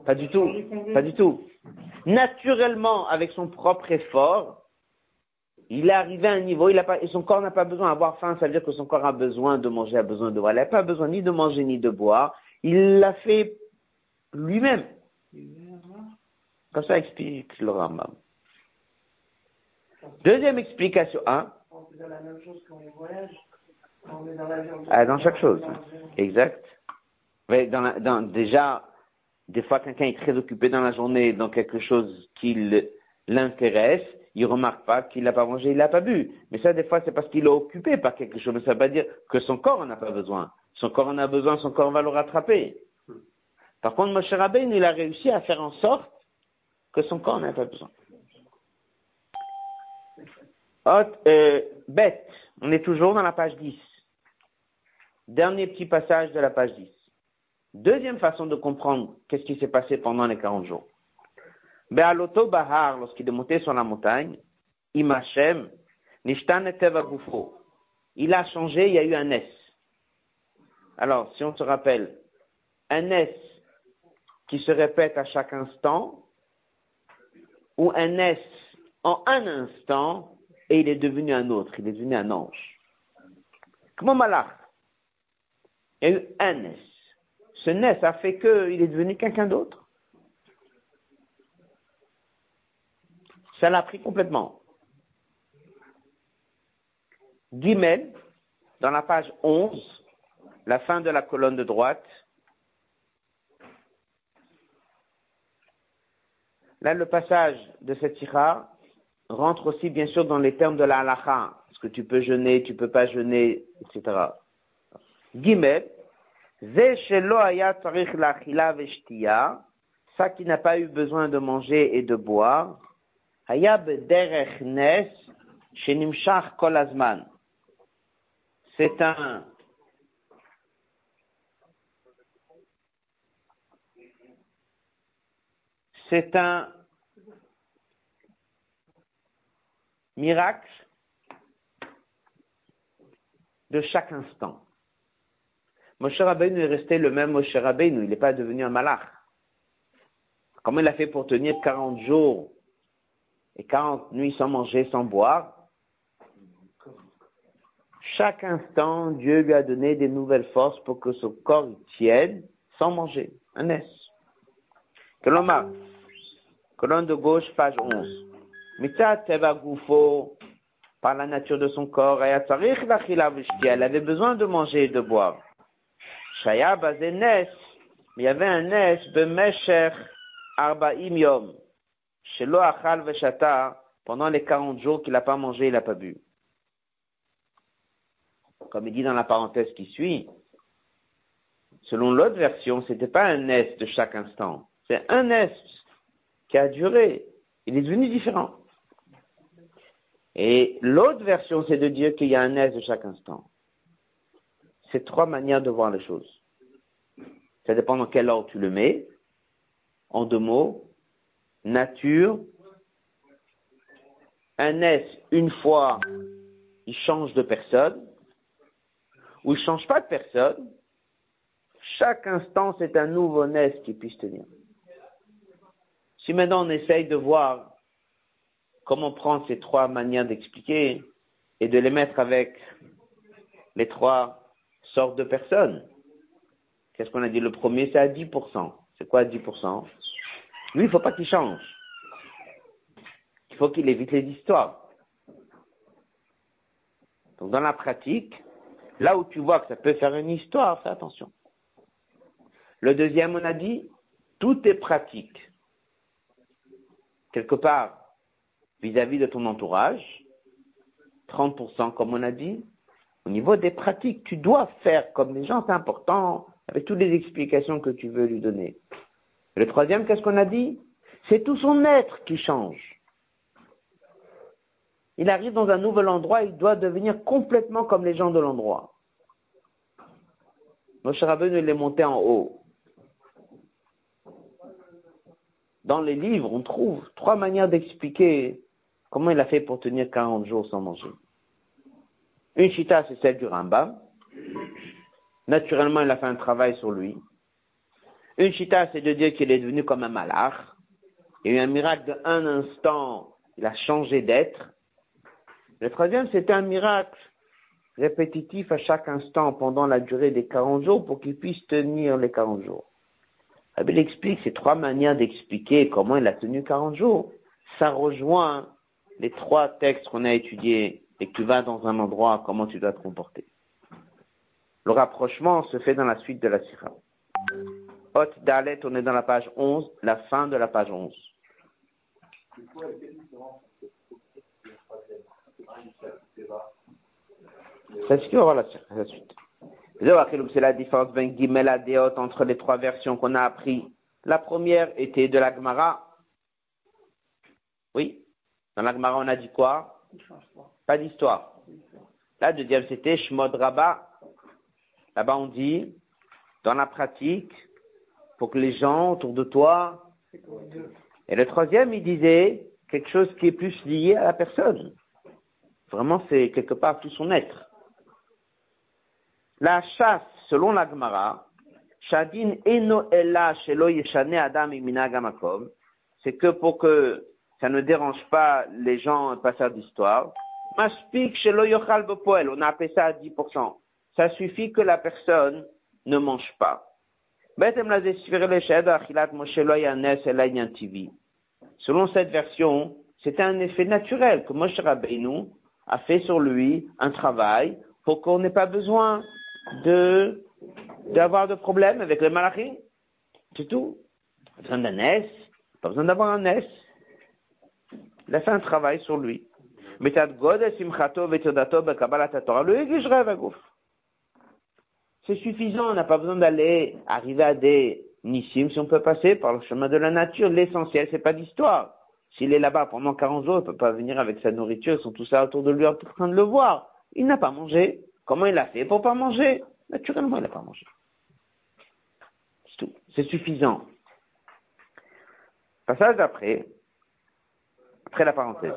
Pas du tout, pas du tout. Naturellement, avec son propre effort, il est arrivé à un niveau, il a pas, son corps n'a pas besoin d'avoir faim, ça veut dire que son corps a besoin de manger, a besoin de boire. Il n'a pas besoin ni de manger ni de boire. Il l'a fait lui-même. Comme ça explique le Rambam. Deuxième explication, hein? dans la même chose quand on voyage. Est dans chaque chose. Exact. Mais dans, dans, déjà, des fois, quelqu'un est très occupé dans la journée dans quelque chose qui l'intéresse il remarque pas qu'il n'a pas mangé, il n'a pas bu. Mais ça, des fois, c'est parce qu'il est occupé par quelque chose. Mais ça ne veut pas dire que son corps en a pas besoin. Son corps en a besoin, son corps va le rattraper. Par contre, Moshe Rabbein, il a réussi à faire en sorte que son corps n'a pas besoin. Euh, bête, on est toujours dans la page 10. Dernier petit passage de la page 10. Deuxième façon de comprendre qu'est-ce qui s'est passé pendant les 40 jours. Be'aloto bahar, lorsqu'il est monté sur la montagne. Il a changé, il y a eu un S. Alors, si on se rappelle, un S qui se répète à chaque instant, ou un S en un instant, et il est devenu un autre, il est devenu un ange. Comment malach A eu un S. Ce S a fait qu'il est devenu quelqu'un d'autre. Ça l'a pris complètement. Guimel, dans la page 11, la fin de la colonne de droite. Là, le passage de cette ira rentre aussi, bien sûr, dans les termes de la halacha. Est-ce que tu peux jeûner, tu peux pas jeûner, etc. Guimel, ça qui n'a pas eu besoin de manger et de boire, Nes Kolazman. C'est un c'est un miracle de chaque instant. Moshe Rabbeinu est resté le même Moshe Rabbeinu, il n'est pas devenu un malach. Comment il a fait pour tenir 40 jours et 40 nuits sans manger, sans boire, chaque instant, Dieu lui a donné des nouvelles forces pour que son corps tienne sans manger. Un S. Kelomar, colonne de gauche, page 11. Mitzat Teva Gufo, par la nature de son corps, elle avait besoin de manger et de boire. Shaya Bazenes, il y avait un nes, Bemesher Arbaim Yom, Shelo Achal Veshata, pendant les 40 jours qu'il n'a pas mangé, il n'a pas bu. Comme il dit dans la parenthèse qui suit, selon l'autre version, c'était pas un est de chaque instant. C'est un est qui a duré. Il est devenu différent. Et l'autre version, c'est de dire qu'il y a un est de chaque instant. C'est trois manières de voir les choses. Ça dépend dans quel ordre tu le mets. En deux mots, nature, un S, une fois, il change de personne, ou il change pas de personne. Chaque instant, c'est un nouveau NES qui puisse tenir. Si maintenant on essaye de voir comment prendre ces trois manières d'expliquer et de les mettre avec les trois sortes de personnes, qu'est-ce qu'on a dit? Le premier, c'est à 10%. C'est quoi 10% Lui, il ne faut pas qu'il change. Il faut qu'il évite les histoires. Donc, dans la pratique, là où tu vois que ça peut faire une histoire, fais attention. Le deuxième, on a dit, tout est pratique. Quelque part, vis-à-vis de ton entourage, 30% comme on a dit, au niveau des pratiques, tu dois faire comme les gens, c'est important, avec toutes les explications que tu veux lui donner. Le troisième, qu'est-ce qu'on a dit? C'est tout son être qui change. Il arrive dans un nouvel endroit, il doit devenir complètement comme les gens de l'endroit. Moshe Rabbeinu, il est monté en haut. Dans les livres, on trouve trois manières d'expliquer comment il a fait pour tenir 40 jours sans manger. Une chita, c'est celle du Rambam. Naturellement, il a fait un travail sur lui. Une chita, c'est de dire qu'il est devenu comme un malach. Il y a eu un miracle d'un instant, il a changé d'être. Le troisième, c'était un miracle répétitif à chaque instant pendant la durée des 40 jours pour qu'il puisse tenir les 40 jours. Il explique ces trois manières d'expliquer comment il a tenu 40 jours. Ça rejoint les trois textes qu'on a étudiés et tu vas dans un endroit, comment tu dois te comporter. Le rapprochement se fait dans la suite de la sira. Hot Dalet, on est dans la page 11, la fin de la page 11. C'est ce qu'il va la, la suite. C'est la différence entre les trois versions qu'on a appris. La première était de la Gemara. Oui. Dans la Gemara, on a dit quoi? Pas d'histoire. La deuxième, c'était Shmod Rabba. Là-bas, on dit, dans la pratique, pour que les gens autour de toi. Et le troisième, il disait quelque chose qui est plus lié à la personne. Vraiment, c'est quelque part tout son être. La chasse, selon la Gemara, Shadin eno adam c'est que pour que ça ne dérange pas les gens passeurs d'histoire, On a appelé ça à 10%. Ça suffit que la personne ne mange pas. Selon cette version, c'était un effet naturel que Moshe Rabbeinu a fait sur lui un travail pour qu'on n'ait pas besoin de d'avoir de problèmes avec les malachim. C'est tout. Pas besoin d'un S, pas besoin d'avoir un S. Il a fait un travail sur lui. C'est suffisant, on n'a pas besoin d'aller arriver à des nissim si on peut passer par le chemin de la nature. L'essentiel, c'est pas d'histoire. S'il est là-bas pendant 40 jours, il peut pas venir avec sa nourriture, ils sont tous là autour de lui en train de le voir. Il n'a pas mangé. Comment il a fait pour pas manger? Naturellement, il n'a pas mangé. C'est tout. C'est suffisant. Passage d'après, après la parenthèse.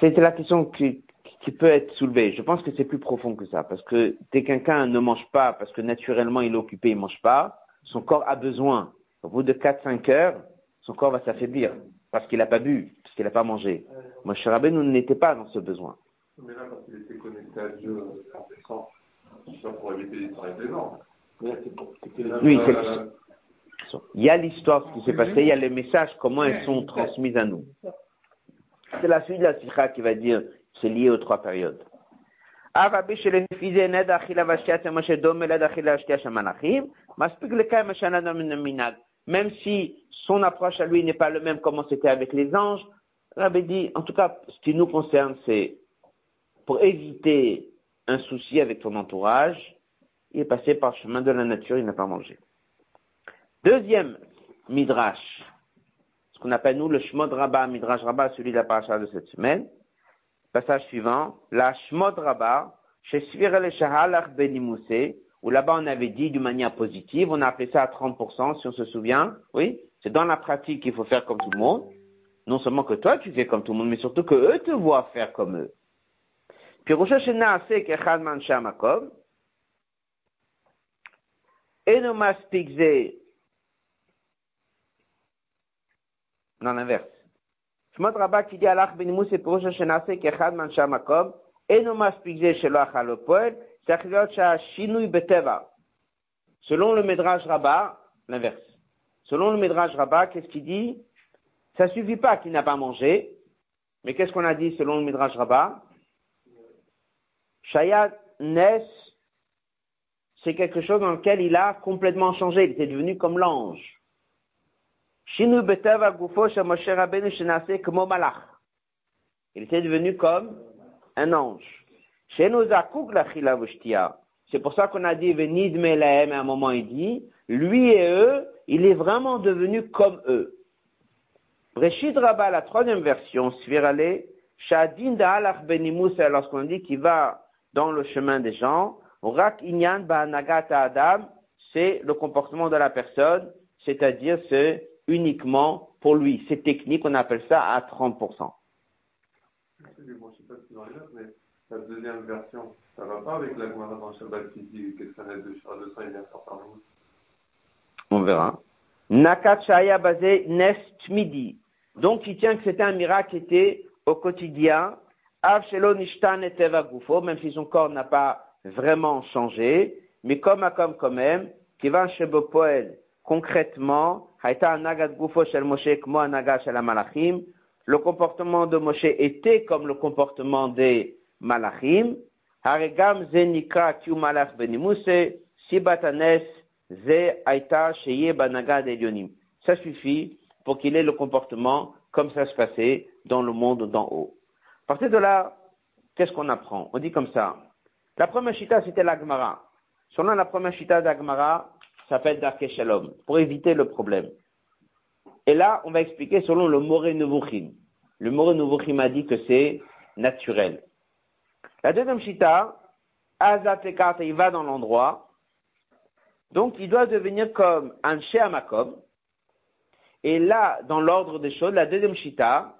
C'était la question qui, qui peut être soulevée. Je pense que c'est plus profond que ça, parce que dès quelqu'un ne mange pas, parce que naturellement il est occupé, il ne mange pas, son corps a besoin. Au bout de 4-5 heures, son corps va s'affaiblir, parce qu'il n'a pas bu, parce qu'il n'a pas mangé. Moi, Rabbe, nous n'était pas dans ce besoin. Mais là, quand il était connecté à Dieu, euh, ça pour éviter les travail Oui, il y a l'histoire, ce qui s'est passé, il y a les messages, comment elles sont transmises à nous. C'est la suite de la sikha qui va dire, c'est lié aux trois périodes. Même si son approche à lui n'est pas le même comme c'était avec les anges, Rabbi dit, en tout cas, ce qui nous concerne, c'est pour éviter un souci avec ton entourage, il est passé par le chemin de la nature, il n'a pas mangé. Deuxième midrash, ce qu'on appelle nous le Shmod Rabbah, midrash Rabbah, celui de la paracha de cette semaine. Passage suivant, la Shmod Rabbah, chez Svirel Shahalach Benimousse, où là-bas on avait dit d'une manière positive, on a appelé ça à 30%, si on se souvient. Oui, c'est dans la pratique qu'il faut faire comme tout le monde. Non seulement que toi tu fais comme tout le monde, mais surtout que eux te voient faire comme eux. Puis Rosh Hashanah, c'est qu'Echad Man Shamakom, Enomas Pigze, non l'inverse. Rabba dit Opoel, Selon le Midrash Rabbah, l'inverse. Selon le Midrash Rabbah, qu'est-ce qu'il dit? Ça suffit pas qu'il n'a pas mangé, mais qu'est-ce qu'on a dit selon le Midrash Rabbah Shayat Nes, c'est quelque chose dans lequel il a complètement changé, il était devenu comme l'ange. Shinu Beteva Gufo Moshe Rabbeinu Shenase Kmo Malach. Il était devenu comme un ange. C'est pour ça qu'on a dit Venid Melahem, à un moment il dit, lui et eux, il est vraiment devenu comme eux. Breshid Rabba, la troisième version, Svirale, Shadin Da'alach Benimous, lorsqu'on dit qu'il va dans le chemin des gens, Rak Inyan Ba'anagata Adam, c'est le comportement de la personne, c'est-à-dire c'est uniquement pour lui. C'est technique, on appelle ça à 30% la deuxième version, ça va pas avec la Gemara dans Shabbat qui dit que ça de Shara 200 il vient par jour On verra. Nakachaya basé Nest Midi. Donc il tient que c'était un miracle qui était au quotidien. Avshelo Nishtan et Gufo, même si son corps n'a pas vraiment changé, mais comme à comme quand même, qui va chez Poel, concrètement, Shel Malachim, le comportement de Moshe était comme le comportement des malachim, haregam ze nikra kiu malach benimuse, sibatanes ze aita sheye banagad elionim. Ça suffit pour qu'il ait le comportement comme ça se passait dans le monde d'en haut. À partir de là, qu'est-ce qu'on apprend? On dit comme ça. La première chita, c'était l'agmara. Selon la première chita d'agmara, s'appelle Darke Shalom, pour éviter le problème. Et là, on va expliquer selon le Moré Nevuchim. Le Moré Nevuchim a dit que c'est naturel. La deuxième chita, Azat il va dans l'endroit. Donc, il doit devenir comme un Sheamakom. Et là, dans l'ordre des choses, la deuxième chita,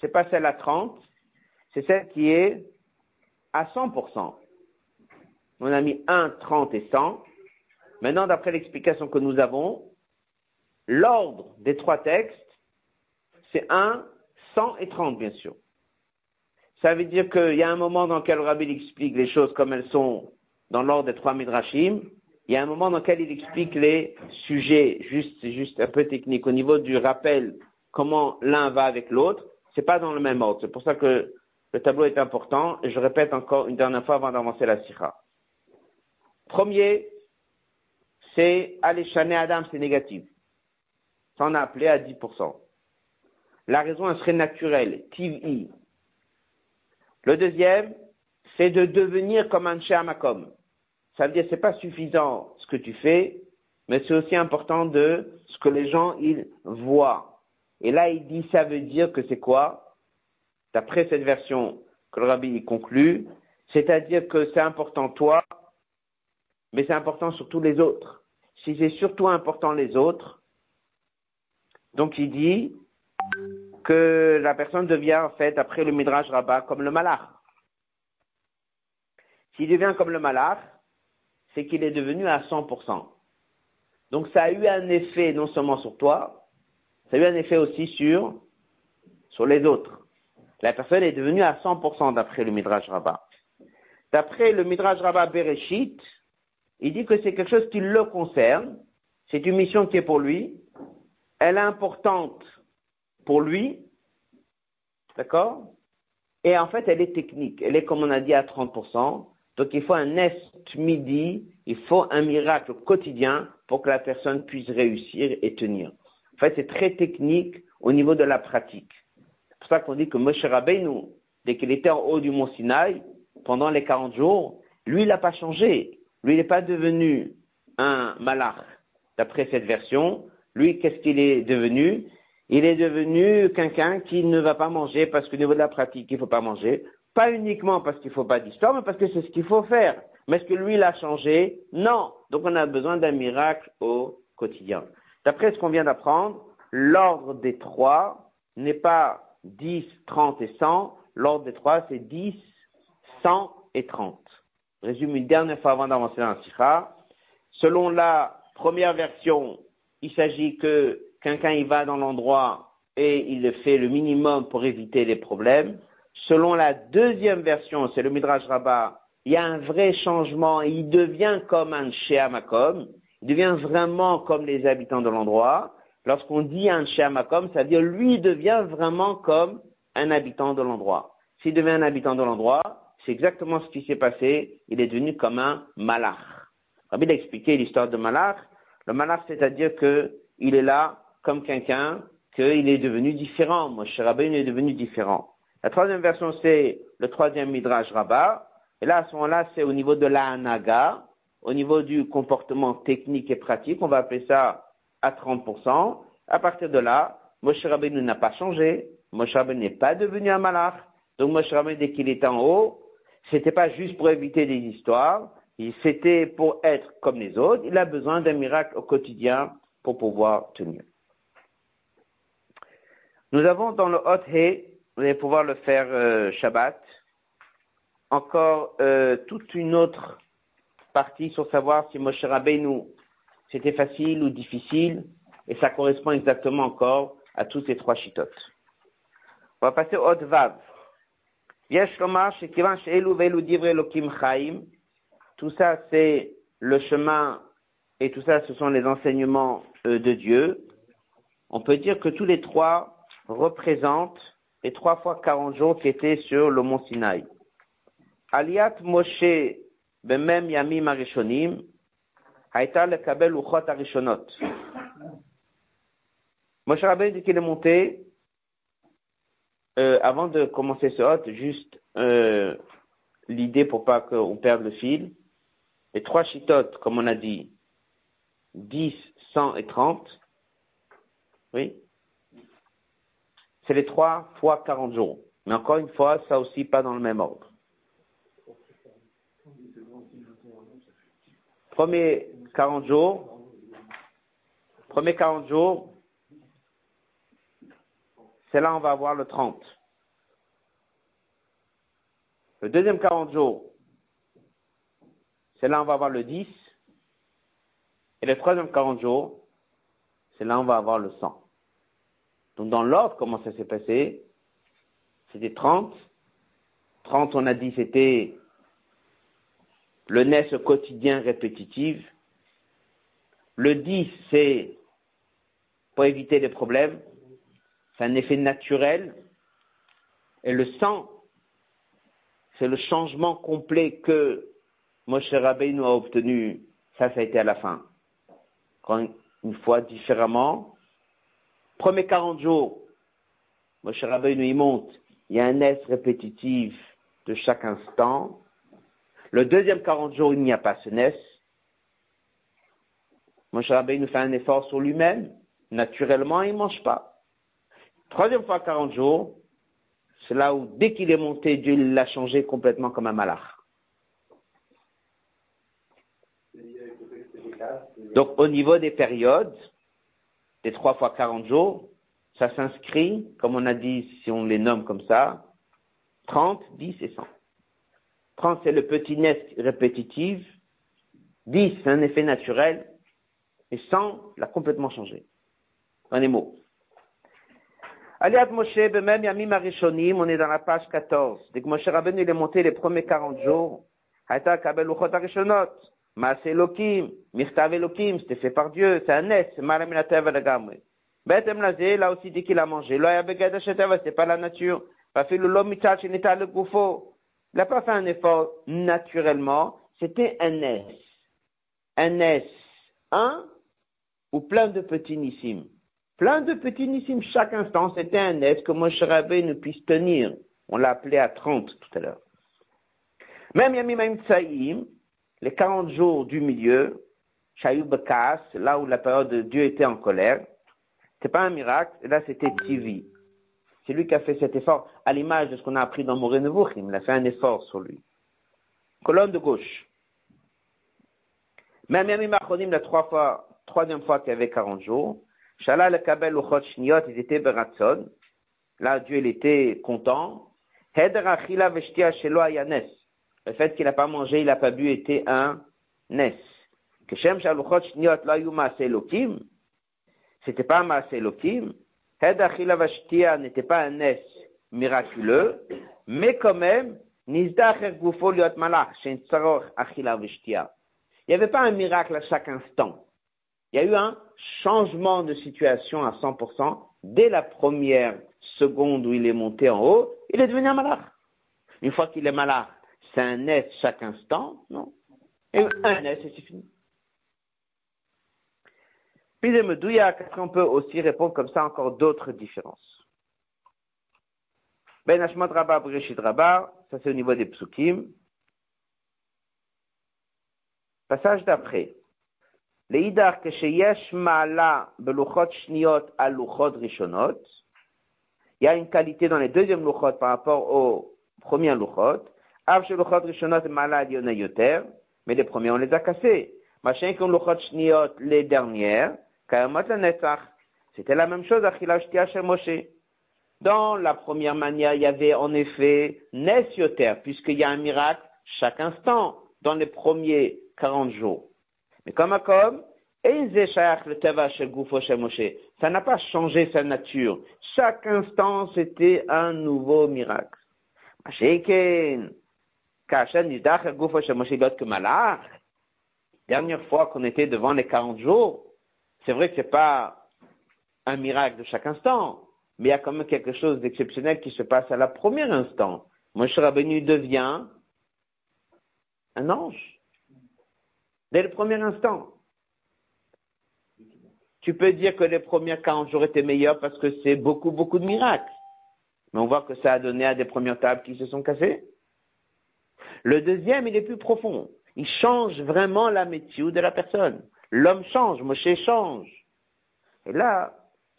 c'est pas celle à 30, c'est celle qui est à 100%. On a mis 1, 30 et 100. Maintenant, d'après l'explication que nous avons, l'ordre des trois textes, c'est 1, 100 et 30, bien sûr. Ça veut dire qu'il y a un moment dans lequel Rabbi explique les choses comme elles sont dans l'ordre des trois midrashim. Il y a un moment dans lequel il explique les sujets, juste un peu technique, au niveau du rappel, comment l'un va avec l'autre. C'est pas dans le même ordre. C'est pour ça que le tableau est important. Et je répète encore une dernière fois avant d'avancer la sikha. Premier, c'est chaner Adam, c'est négatif. Ça, on a appelé à 10%. La raison, elle serait naturelle. TV. Le deuxième, c'est de devenir comme un Shamakom. Ça veut dire c'est pas suffisant ce que tu fais, mais c'est aussi important de ce que les gens ils voient. Et là, il dit, ça veut dire que c'est quoi? D'après cette version que le rabbi conclut, c'est-à-dire que c'est important toi, mais c'est important surtout les autres. Si c'est surtout important les autres, donc il dit, que la personne devient en fait, après le Midrash Rabbah, comme le malach. S'il devient comme le malach, c'est qu'il est devenu à 100%. Donc ça a eu un effet non seulement sur toi, ça a eu un effet aussi sur, sur les autres. La personne est devenue à 100% d'après le Midrash Rabbah. D'après le Midrash Rabbah Bereshit, il dit que c'est quelque chose qui le concerne, c'est une mission qui est pour lui, elle est importante pour lui, d'accord? Et en fait, elle est technique, elle est comme on a dit à 30%, donc il faut un est midi, il faut un miracle quotidien pour que la personne puisse réussir et tenir. En fait, c'est très technique au niveau de la pratique. C'est pour ça qu'on dit que Moshe Rabbeinu, dès qu'il était en haut du mont Sinaï, pendant les 40 jours, lui, il n'a pas changé. Lui, il n'est pas devenu un malach. D'après cette version, lui, qu'est-ce qu'il est devenu? Il est devenu quelqu'un qui ne va pas manger parce qu'au niveau de la pratique, il ne faut pas manger. Pas uniquement parce qu'il ne faut pas d'histoire, mais parce que c'est ce qu'il faut faire. Mais est-ce que lui, il a changé? Non. Donc on a besoin d'un miracle au quotidien. D'après ce qu'on vient d'apprendre, l'ordre des trois n'est pas 10, 30 et 100. L'ordre des trois, c'est 10, 100 et 30. Résume une dernière fois avant d'avancer dans la sikha. Selon la première version, il s'agit que quelqu'un y va dans l'endroit et il fait le minimum pour éviter les problèmes. Selon la deuxième version, c'est le Midrash Rabbah, il y a un vrai changement il devient comme un Sheamakom, il devient vraiment comme les habitants de l'endroit. Lorsqu'on dit un Sheamakom, c'est-à-dire lui devient vraiment comme un habitant de l'endroit. S'il devient un habitant de l'endroit, c'est exactement ce qui s'est passé, il est devenu comme un malach. Rabbi a expliqué l'histoire de malach. Le malach, c'est-à-dire qu'il est là comme quelqu'un, qu'il est devenu différent. Moshe Rabbeinu est devenu différent. La troisième version, c'est le troisième Midrash Rabbah. Et là, à ce moment-là, c'est au niveau de la au niveau du comportement technique et pratique. On va appeler ça à 30%. À partir de là, Moshe Rabbeinu n'a pas changé. Moshe Rabbeinu n'est pas devenu un malach. Donc Moshe dès qu'il est en haut, c'était pas juste pour éviter des histoires. C'était pour être comme les autres. Il a besoin d'un miracle au quotidien pour pouvoir tenir. Nous avons dans le Hot He vous allez pouvoir le faire euh, Shabbat. Encore euh, toute une autre partie sur savoir si Moshe Rabbeinu c'était facile ou difficile, et ça correspond exactement encore à tous ces trois chitotes. On va passer au Hot Vav. Tout ça, c'est le chemin et tout ça, ce sont les enseignements euh, de Dieu. On peut dire que tous les trois représentent et trois fois 40 jours qui étaient sur le mont Sinaï. Aliat Moshe Bemem Yamim Arishonim Haïta le Kabel Uchot Arishonot. Moshe Rabbeinu dit qu'il est monté euh, avant de commencer ce hôte, juste euh, l'idée pour pas qu'on perde le fil. Les trois chitotes, comme on a dit, 10, 100 et 30. Oui c'est les trois fois 40 jours. Mais encore une fois, ça aussi pas dans le même ordre. Premier 40 jours, premier 40 jours, c'est là on va avoir le 30. Le deuxième 40 jours, c'est là on va avoir le 10. Et le troisième 40 jours, c'est là on va avoir le 100. Donc dans l'ordre, comment ça s'est passé? C'était 30. 30, on a dit, c'était le NES quotidien répétitif. Le 10, c'est pour éviter les problèmes. C'est un effet naturel. Et le 100, c'est le changement complet que Moshe Rabbeinu a obtenu. Ça, ça a été à la fin. Encore une fois différemment, Premier 40 jours, Moshe Rabbeinu y monte, il y a un S répétitif de chaque instant. Le deuxième 40 jours, il n'y a pas ce NES. Moshe Rabbeinu fait un effort sur lui-même. Naturellement, il ne mange pas. Troisième fois 40 jours, c'est là où, dès qu'il est monté, Dieu l'a changé complètement comme un malach. Donc, au niveau des périodes, des trois fois 40 jours, ça s'inscrit, comme on a dit, si on les nomme comme ça, 30, 10 et 100. 30, c'est le petit nest répétitif. 10, c'est un effet naturel. Et 100 l'a complètement changé. Un les mots. Aliat Moshe, même Yamim Arishonim, on est dans la page 14. Dès que Moshe Rabbeinu il est monté les premiers 40 jours, Haïta Kabel Uchot Arishonot. Maase Elohim, Mirtav Elohim, c'était fait par Dieu, c'est un Nes, Malaminatev Adagamri. Betem Lazé, là aussi, dit qu'il a mangé. Loya Begada Sheteva, c'est pas la nature. Pas fait le lomitat, Shinita le Goufo. Il n'a pas fait un effort naturellement, c'était un Nes. Un Nes, un, ou plein de petits Nissim. Plein de petits Nissim chaque instant, c'était un Nes que Moshe ne puisse tenir. On l'a appelé à 30 tout à l'heure. Même Yamim Tsaïm, les 40 jours du milieu, Shayub Bekas, là où la période de Dieu était en colère, c'est pas un miracle, là c'était TV. C'est lui qui a fait cet effort, à l'image de ce qu'on a appris dans Moré Nevuchim, il a fait un effort sur lui. Colonne de gauche. Même Yamim Achonim, la trois fois, troisième fois qu'il y avait 40 jours, Shalal le Kabel Uchot Shniot, ils étaient Beratson. Là, Dieu, il était content. Heder Achila Veshtia Shelo Ayanes. Le fait qu'il n'a pas mangé, il n'a pas bu était un Nes. Que Shem Shaluchot Shniot La Yuma Elokim. C'était pas un Maase Elokim. Heder Achila Veshtia n'était pas un Nes miraculeux. Mais quand même. Il n'y avait pas un miracle à chaque instant. Il y a eu un changement de situation à 100% dès la première seconde où il est monté en haut, il est devenu un malach. Une fois qu'il est malach, c'est un S chaque instant, non? Et un et c'est fini. Puis il me douille on peut aussi répondre comme ça encore d'autres différences? Ben Hashmat Rabba Breshit Rabba, ça c'est au niveau des psukim. Passage d'après לאידך כשיש מעלה בלוחות שניות על לוחות ראשונות, il y a une qualité dans les deuxièmes louchot par rapport aux premiers louchot. Av chez louchot rishonot malad yona yoter, mais les premiers on les a cassés. Machin comme louchot shniot les dernières, kayamot la netzach. C'était la même chose à Chilashtia chez Moshe. Dans la première manière, il y avait en effet nes yoter, puisqu'il y a un miracle chaque instant dans les premiers 40 jours. Mais comme à comme, ça n'a pas changé sa nature. Chaque instant, c'était un nouveau miracle. Dernière fois qu'on était devant les 40 jours, c'est vrai que c'est pas un miracle de chaque instant, mais il y a quand même quelque chose d'exceptionnel qui se passe à la première instant. Moshe Rabbeinu devient un ange. Dès le premier instant. Tu peux dire que les premiers 40 jours étaient meilleurs parce que c'est beaucoup, beaucoup de miracles. Mais on voit que ça a donné à des premières tables qui se sont cassées. Le deuxième, il est plus profond. Il change vraiment la métier de la personne. L'homme change, Moshe change. Et là,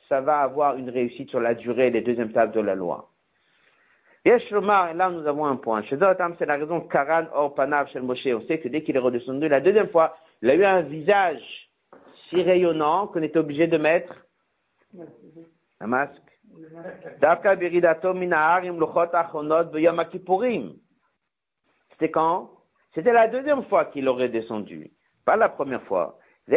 ça va avoir une réussite sur la durée des deuxièmes tables de la loi. Yesh là nous avons un point. Chez c'est la raison Karan or Panav chez Moshe. On sait que dès qu'il est redescendu la deuxième fois, il a eu un visage si rayonnant qu'on était obligé de mettre un masque. C'était quand? C'était la deuxième fois qu'il aurait descendu, pas la première fois. Il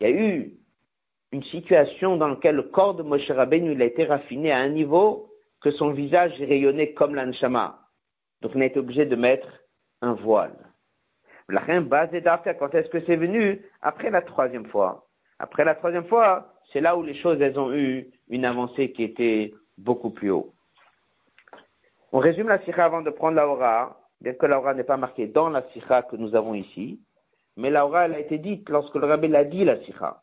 y a eu une situation dans laquelle le corps de Moshe Rabbeinu a été raffiné à un niveau que son visage rayonnait comme l'anshama. Donc, on a été obligé de mettre un voile. Quand est-ce que c'est venu? Après la troisième fois. Après la troisième fois, c'est là où les choses, ont eu une avancée qui était beaucoup plus haut. On résume la sikha avant de prendre la aura, bien que la aura n'est pas marquée dans la sikha que nous avons ici, mais la aura, elle a été dite lorsque le rabbi l'a dit, la sikha.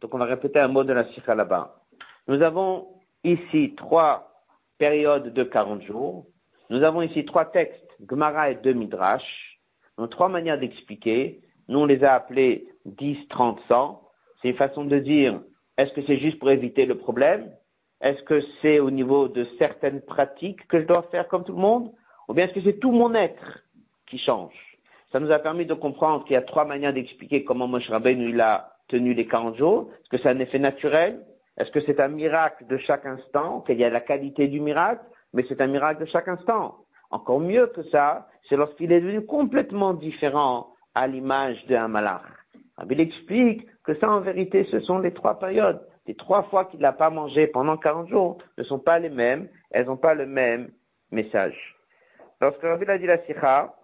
Donc on va répéter un mot de la sikha là-bas. Nous avons ici trois périodes de 40 jours. Nous avons ici trois textes, Gemara et deux Midrash. Nous trois manières d'expliquer. Nous, on les a appelés 10, 30, 100. C'est une façon de dire, est-ce que c'est juste pour éviter le problème? Est-ce que c'est au niveau de certaines pratiques que je dois faire comme tout le monde? Ou bien est-ce que c'est tout mon être qui change? Ça nous a permis de comprendre qu'il y a trois manières d'expliquer comment Moshe Rabbeinu il a tenu les 40 jours. Est-ce que c'est un effet naturel? Est-ce que c'est un miracle de chaque instant Qu'il y a la qualité du miracle? Mais c'est un miracle de chaque instant. Encore mieux que ça, c'est lorsqu'il est devenu complètement différent à l'image d'un malach. Il explique que ça, en vérité, ce sont les trois périodes. les trois fois qu'il n'a pas mangé pendant 40 jours ne sont pas les mêmes, elles n'ont pas le même message. Lorsque Rabbi a dit la sikha,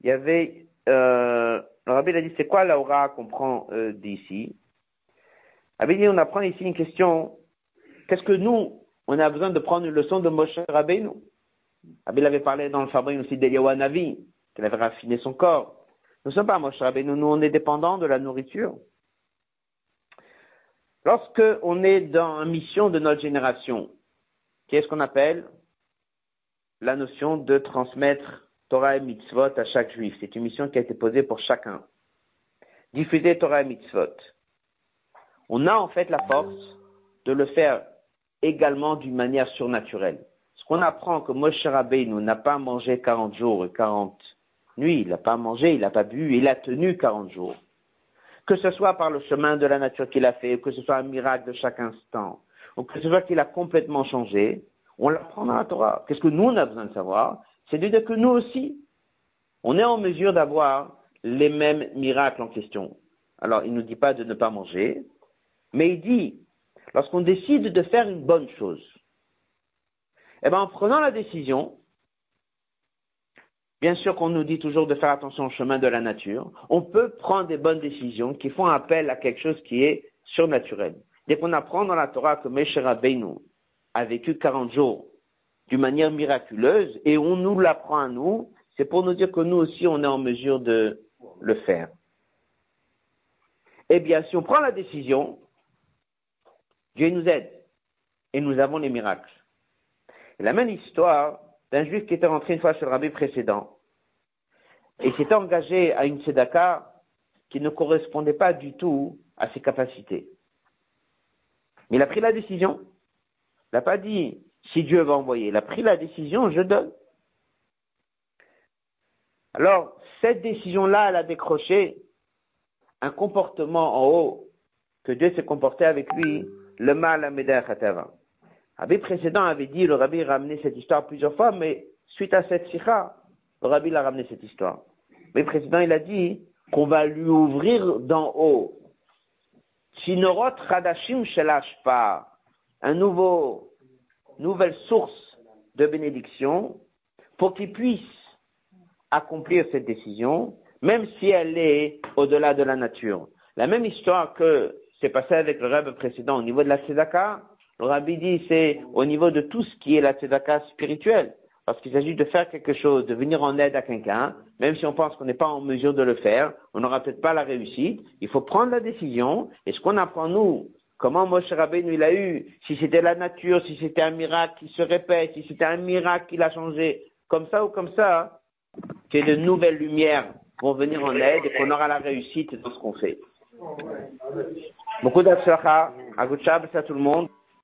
il y avait, euh, Rabbi a dit c'est quoi l'aura qu'on prend euh, d'ici? Rabbi dit on apprend ici une question, qu'est-ce que nous, on a besoin de prendre une leçon de Moshe Rabbeinu? Rabbi avait parlé dans le fabrique aussi d'Eliyahu Navi, qu'il avait raffiné son corps. Nous ne sommes pas Moshe Rabbeinu, nous on est dépendants de la nourriture. Lorsque on est dans une mission de notre génération, qu'est-ce qu'on appelle? La notion de transmettre Torah et mitzvot à chaque juif. C'est une mission qui a été posée pour chacun. Diffuser Torah et mitzvot. On a en fait la force de le faire également d'une manière surnaturelle. Ce qu'on apprend que Moshe Rabbeinu n'a pas mangé 40 jours et 40 nuits, il n'a pas mangé, il n'a pas bu, il a tenu 40 jours. Que ce soit par le chemin de la nature qu'il a fait, que ce soit un miracle de chaque instant, ou que ce soit qu'il a complètement changé, on l'apprend dans la Torah. Qu'est-ce que nous, on a besoin de savoir? C'est de dire que nous aussi, on est en mesure d'avoir les mêmes miracles en question. Alors, il ne nous dit pas de ne pas manger, mais il dit, lorsqu'on décide de faire une bonne chose, eh bien, en prenant la décision, bien sûr qu'on nous dit toujours de faire attention au chemin de la nature, on peut prendre des bonnes décisions qui font appel à quelque chose qui est surnaturel. Dès qu'on apprend dans la Torah que Meshera Beinu, a vécu 40 jours d'une manière miraculeuse et on nous l'apprend à nous, c'est pour nous dire que nous aussi on est en mesure de le faire. Eh bien, si on prend la décision, Dieu nous aide et nous avons les miracles. la même histoire d'un juif qui était rentré une fois sur le rabbi précédent et s'était engagé à une tzedaka qui ne correspondait pas du tout à ses capacités. Mais il a pris la décision il n'a pas dit si Dieu va envoyer. Il a pris la décision, je donne. Alors, cette décision-là, elle a décroché un comportement en haut que Dieu s'est comporté avec lui, le mal à Khatava. Rabbi précédent avait dit, le rabbi a ramené cette histoire plusieurs fois, mais suite à cette sikha, le rabbi l'a ramené cette histoire. Le précédent, il a dit qu'on va lui ouvrir d'en haut. Sinorot Radashim Shelash pas un nouveau, nouvelle source de bénédiction pour qu'il puisse accomplir cette décision, même si elle est au-delà de la nature. La même histoire que s'est passée avec le rabbi précédent au niveau de la tzedaka, le rabbi dit c'est au niveau de tout ce qui est la tzedaka spirituelle. Parce qu'il s'agit de faire quelque chose, de venir en aide à quelqu'un, même si on pense qu'on n'est pas en mesure de le faire, on n'aura peut-être pas la réussite. Il faut prendre la décision. Et ce qu'on apprend nous Comment Moshe Rabbeinu il a eu Si c'était la nature, si c'était un miracle qui se répète, si c'était un miracle qui l'a changé, comme ça ou comme ça, que de nouvelles lumières vont venir en aide et qu'on aura la réussite dans ce qu'on fait. Beaucoup d'athlètes, à tout le monde.